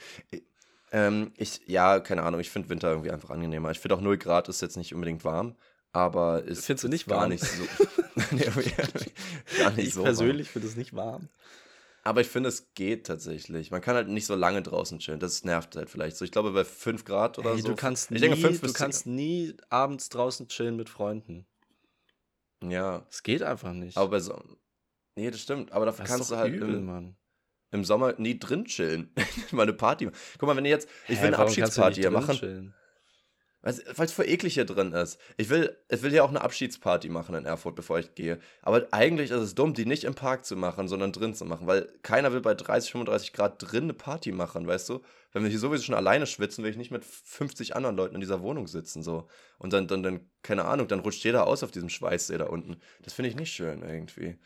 Ähm, ich, ja, keine Ahnung, ich finde Winter irgendwie einfach angenehmer. Ich finde auch 0 Grad ist jetzt nicht unbedingt warm, aber ist Findest du nicht gar warm? nicht so. nee, gar nicht Ich so. persönlich finde es nicht warm. Aber ich finde, es geht tatsächlich. Man kann halt nicht so lange draußen chillen. Das nervt halt vielleicht so. Ich glaube, bei 5 Grad oder Ey, so. du kannst nie, denke, 5 du kannst nie abends draußen chillen mit Freunden. 10. Ja, Es geht einfach nicht. aber bei so. Nee, das stimmt. Aber dafür das kannst du halt übel, im, im Sommer nie drin chillen. Mal eine Party. machen. Guck mal, wenn ihr jetzt. Ich Hä, will eine Abschiedsparty hier machen. chillen? Weil es voll eklig hier drin ist. Ich will, ich will ja auch eine Abschiedsparty machen in Erfurt, bevor ich gehe. Aber eigentlich ist es dumm, die nicht im Park zu machen, sondern drin zu machen. Weil keiner will bei 30, 35 Grad drin eine Party machen, weißt du? Wenn wir hier sowieso schon alleine schwitzen, will ich nicht mit 50 anderen Leuten in dieser Wohnung sitzen. so. Und dann, dann, dann, keine Ahnung, dann rutscht jeder aus auf diesem Schweißsee da unten. Das finde ich nicht schön irgendwie.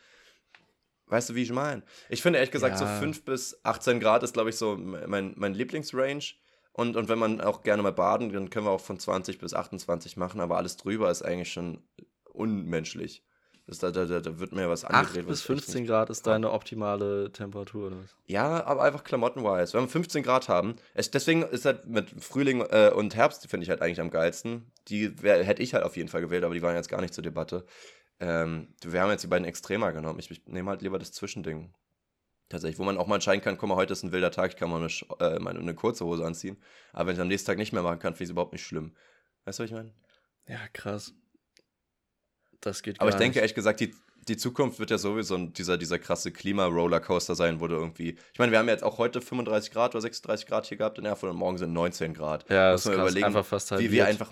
Weißt du, wie ich meine? Ich finde ehrlich gesagt, Ja. so 5 bis 18 Grad ist, glaube ich, so mein, mein Lieblingsrange. Und, und wenn man auch gerne mal baden, dann können wir auch von 20 bis 28 machen, aber alles drüber ist eigentlich schon unmenschlich. Das, da, da, da wird mir was 8 angedreht. bis was ich 15 Grad ist deine optimale Temperatur. Oder was? ja, aber einfach klamottenwise. Wenn wir 15 Grad haben, es, deswegen ist halt mit Frühling äh, und Herbst, finde ich halt eigentlich am geilsten. Die wär, hätte ich halt auf jeden Fall gewählt, aber die waren jetzt gar nicht zur Debatte. Ähm, wir haben jetzt die beiden Extremer genommen. Ich, ich nehme halt lieber das Zwischending. Tatsächlich, wo man auch mal entscheiden kann, guck mal, heute ist ein wilder Tag, ich kann mal eine, äh, meine, eine kurze Hose anziehen. Aber wenn ich am nächsten Tag nicht mehr machen kann, finde ich es überhaupt nicht schlimm. Weißt du, was ich meine? Ja, krass. Das geht Aber ich denke, nicht. ehrlich gesagt, die, die Zukunft wird ja sowieso dieser, dieser krasse Klima-Rollercoaster sein, wo du irgendwie. Ich meine, wir haben ja jetzt auch heute 35 Grad oder 36 Grad hier gehabt in Erfurt und morgen sind 19 Grad. Ja, das ist überlegen, einfach fast wie halbiert. wir einfach,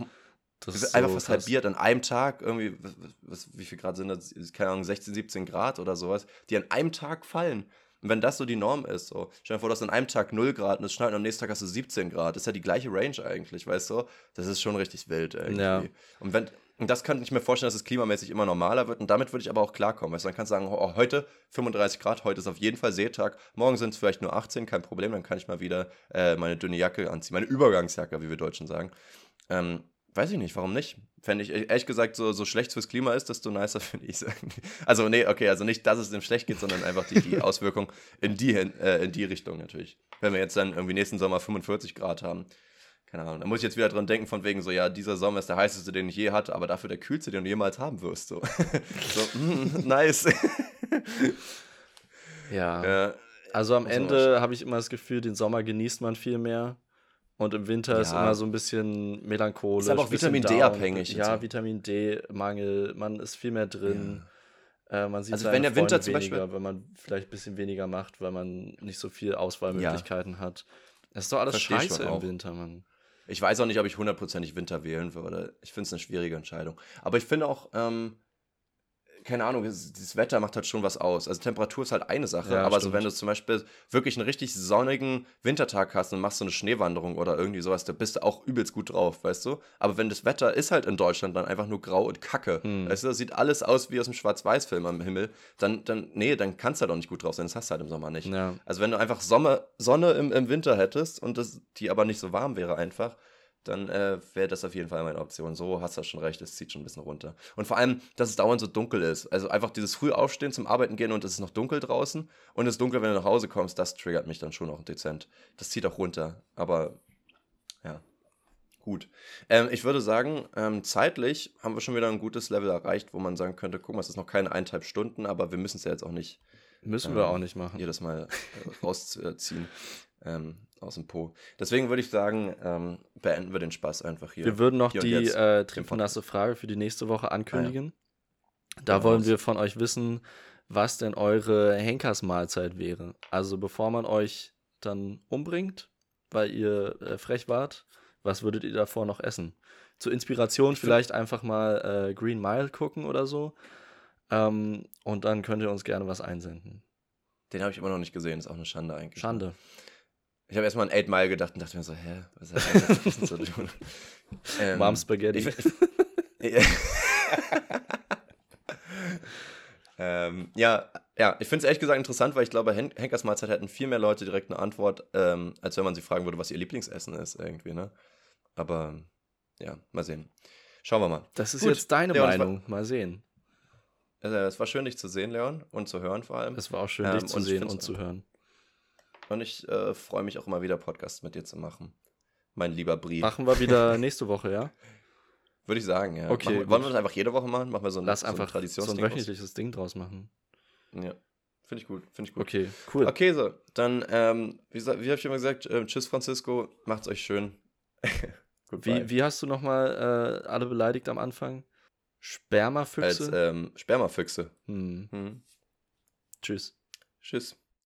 das wir ist einfach so fast krass. halbiert an einem Tag irgendwie, was, wie viel Grad sind das? Keine Ahnung, 16, 17 Grad oder sowas, die an einem Tag fallen. Und wenn das so die Norm ist, so, stell dir vor, du hast an einem Tag 0 Grad und es schneit und am nächsten Tag hast du 17 Grad. Das ist ja die gleiche Range eigentlich, weißt du? Das ist schon richtig wild irgendwie. Ja. Und wenn, und das könnte ich mir vorstellen, dass es klimamäßig immer normaler wird und damit würde ich aber auch klarkommen. Weißt du, dann kannst du sagen, oh, heute 35 Grad, heute ist auf jeden Fall Seetag, morgen sind es vielleicht nur 18, kein Problem, dann kann ich mal wieder äh, meine dünne Jacke anziehen, meine Übergangsjacke, wie wir Deutschen sagen. Ähm, weiß ich nicht, warum nicht? Fände ich, ehrlich gesagt, so, so schlecht fürs Klima ist, desto nicer finde ich es. Also, nee, okay, also nicht, dass es dem schlecht geht, sondern einfach die, die Auswirkung in die, äh, in die Richtung natürlich. Wenn wir jetzt dann irgendwie nächsten Sommer 45 Grad haben, keine Ahnung, da muss ich jetzt wieder dran denken, von wegen so, ja, dieser Sommer ist der heißeste, den ich je hatte, aber dafür der kühlste, den du jemals haben wirst. So, so mm, nice. Ja. ja, Also am Ende habe ich immer das Gefühl, den Sommer genießt man viel mehr. Und im Winter ist Ja. immer so ein bisschen melancholisch. Ist aber auch Vitamin D abhängig Ja, so. Vitamin D-Mangel, man ist viel mehr drin. Äh, man sieht Also wenn der Winter Freunde zum weniger, Beispiel- wenn man vielleicht ein bisschen weniger macht, weil man nicht so viel Auswahlmöglichkeiten hat. Das ist doch alles Versteh scheiße im. Winter, Mann. Ich weiß auch nicht, ob ich hundertprozentig Winter wählen würde. Ich finde es eine schwierige Entscheidung. Aber ich finde auch, ähm, keine Ahnung, das Wetter macht halt schon was aus. Also Temperatur ist halt eine Sache, Ja, aber so stimmt. wenn du zum Beispiel wirklich einen richtig sonnigen Wintertag hast und machst so eine Schneewanderung oder irgendwie sowas, da bist du auch übelst gut drauf, weißt du? Aber wenn das Wetter ist halt in Deutschland dann einfach nur grau und kacke, Hm. weißt du, das sieht alles aus wie aus einem Schwarz-Weiß-Film am Himmel, dann, dann, nee, dann kannst du halt auch nicht gut drauf sein, das hast du halt im Sommer nicht. Ja. Also wenn du einfach Sommer, Sonne im, im Winter hättest und das, die aber nicht so warm wäre einfach, dann äh, wäre das auf jeden Fall meine Option. So hast du schon recht, es zieht schon ein bisschen runter. Und vor allem, dass es dauernd so dunkel ist. Also einfach dieses früh aufstehen, zum Arbeiten gehen und es ist noch dunkel draußen und es ist dunkel, wenn du nach Hause kommst, das triggert mich dann schon auch dezent. Das zieht auch runter. Aber ja, gut. Ähm, ich würde sagen, ähm, zeitlich haben wir schon wieder ein gutes Level erreicht, wo man sagen könnte, guck mal, es ist noch keine eineinhalb Stunden, aber wir müssen es ja jetzt auch nicht Müssen wir Ähm, auch nicht machen. jedes Mal äh, rausziehen ähm, aus dem Po. Deswegen würde ich sagen, ähm, beenden wir den Spaß einfach hier. Wir würden noch die jetzt äh, im triefnasse Frage für die nächste Woche ankündigen. Ja, Da hau wollen raus. wir von euch wissen, was denn eure Henkersmahlzeit wäre. Also bevor man euch dann umbringt, weil ihr äh, frech wart, was würdet ihr davor noch essen? Zur Inspiration vielleicht einfach mal äh, Green Mile gucken oder so. Ähm, und dann könnt ihr uns gerne was einsenden. Den habe ich immer noch nicht gesehen, ist auch eine Schande eigentlich. Schande. Ich habe erstmal an 8 Mile gedacht und dachte mir so, hä, was hat das Essen zu tun? Ähm, Mom Spaghetti. ich- Ja. ähm, ja, Ja, ich finde es ehrlich gesagt interessant, weil ich glaube, Hen Henkers Mahlzeit hätten viel mehr Leute direkt eine Antwort, ähm, als wenn man sie fragen würde, was ihr Lieblingsessen ist, irgendwie, ne? Aber ja, mal sehen. Schauen wir mal. Das ist Gut, jetzt deine Leon, Meinung. Mal sehen. Äh, es war schön, dich zu sehen, Leon, und zu hören vor allem. Es war auch schön, Ähm, dich zu und ich sehen und zu hören. Und ich äh, freue mich auch immer wieder, Podcasts mit dir zu machen. Mein lieber Brie. Machen wir wieder nächste Woche, ja? Würde ich sagen, ja. Okay, wir- wollen wir das einfach jede Woche machen? Machen wir so ein, Lass so ein einfach so ein Traditionsding aus? wöchentliches Ding draus machen. Ja. Finde ich gut, finde ich gut. Okay, cool. Okay, so. Dann, ähm, wie, wie habe ich immer gesagt, ähm, tschüss Francisco, macht's euch schön. Wie, wie hast du nochmal äh, alle beleidigt am Anfang? Spermafüchse? Als ähm, Spermafüchse. hm. Hm. Tschüss. Tschüss.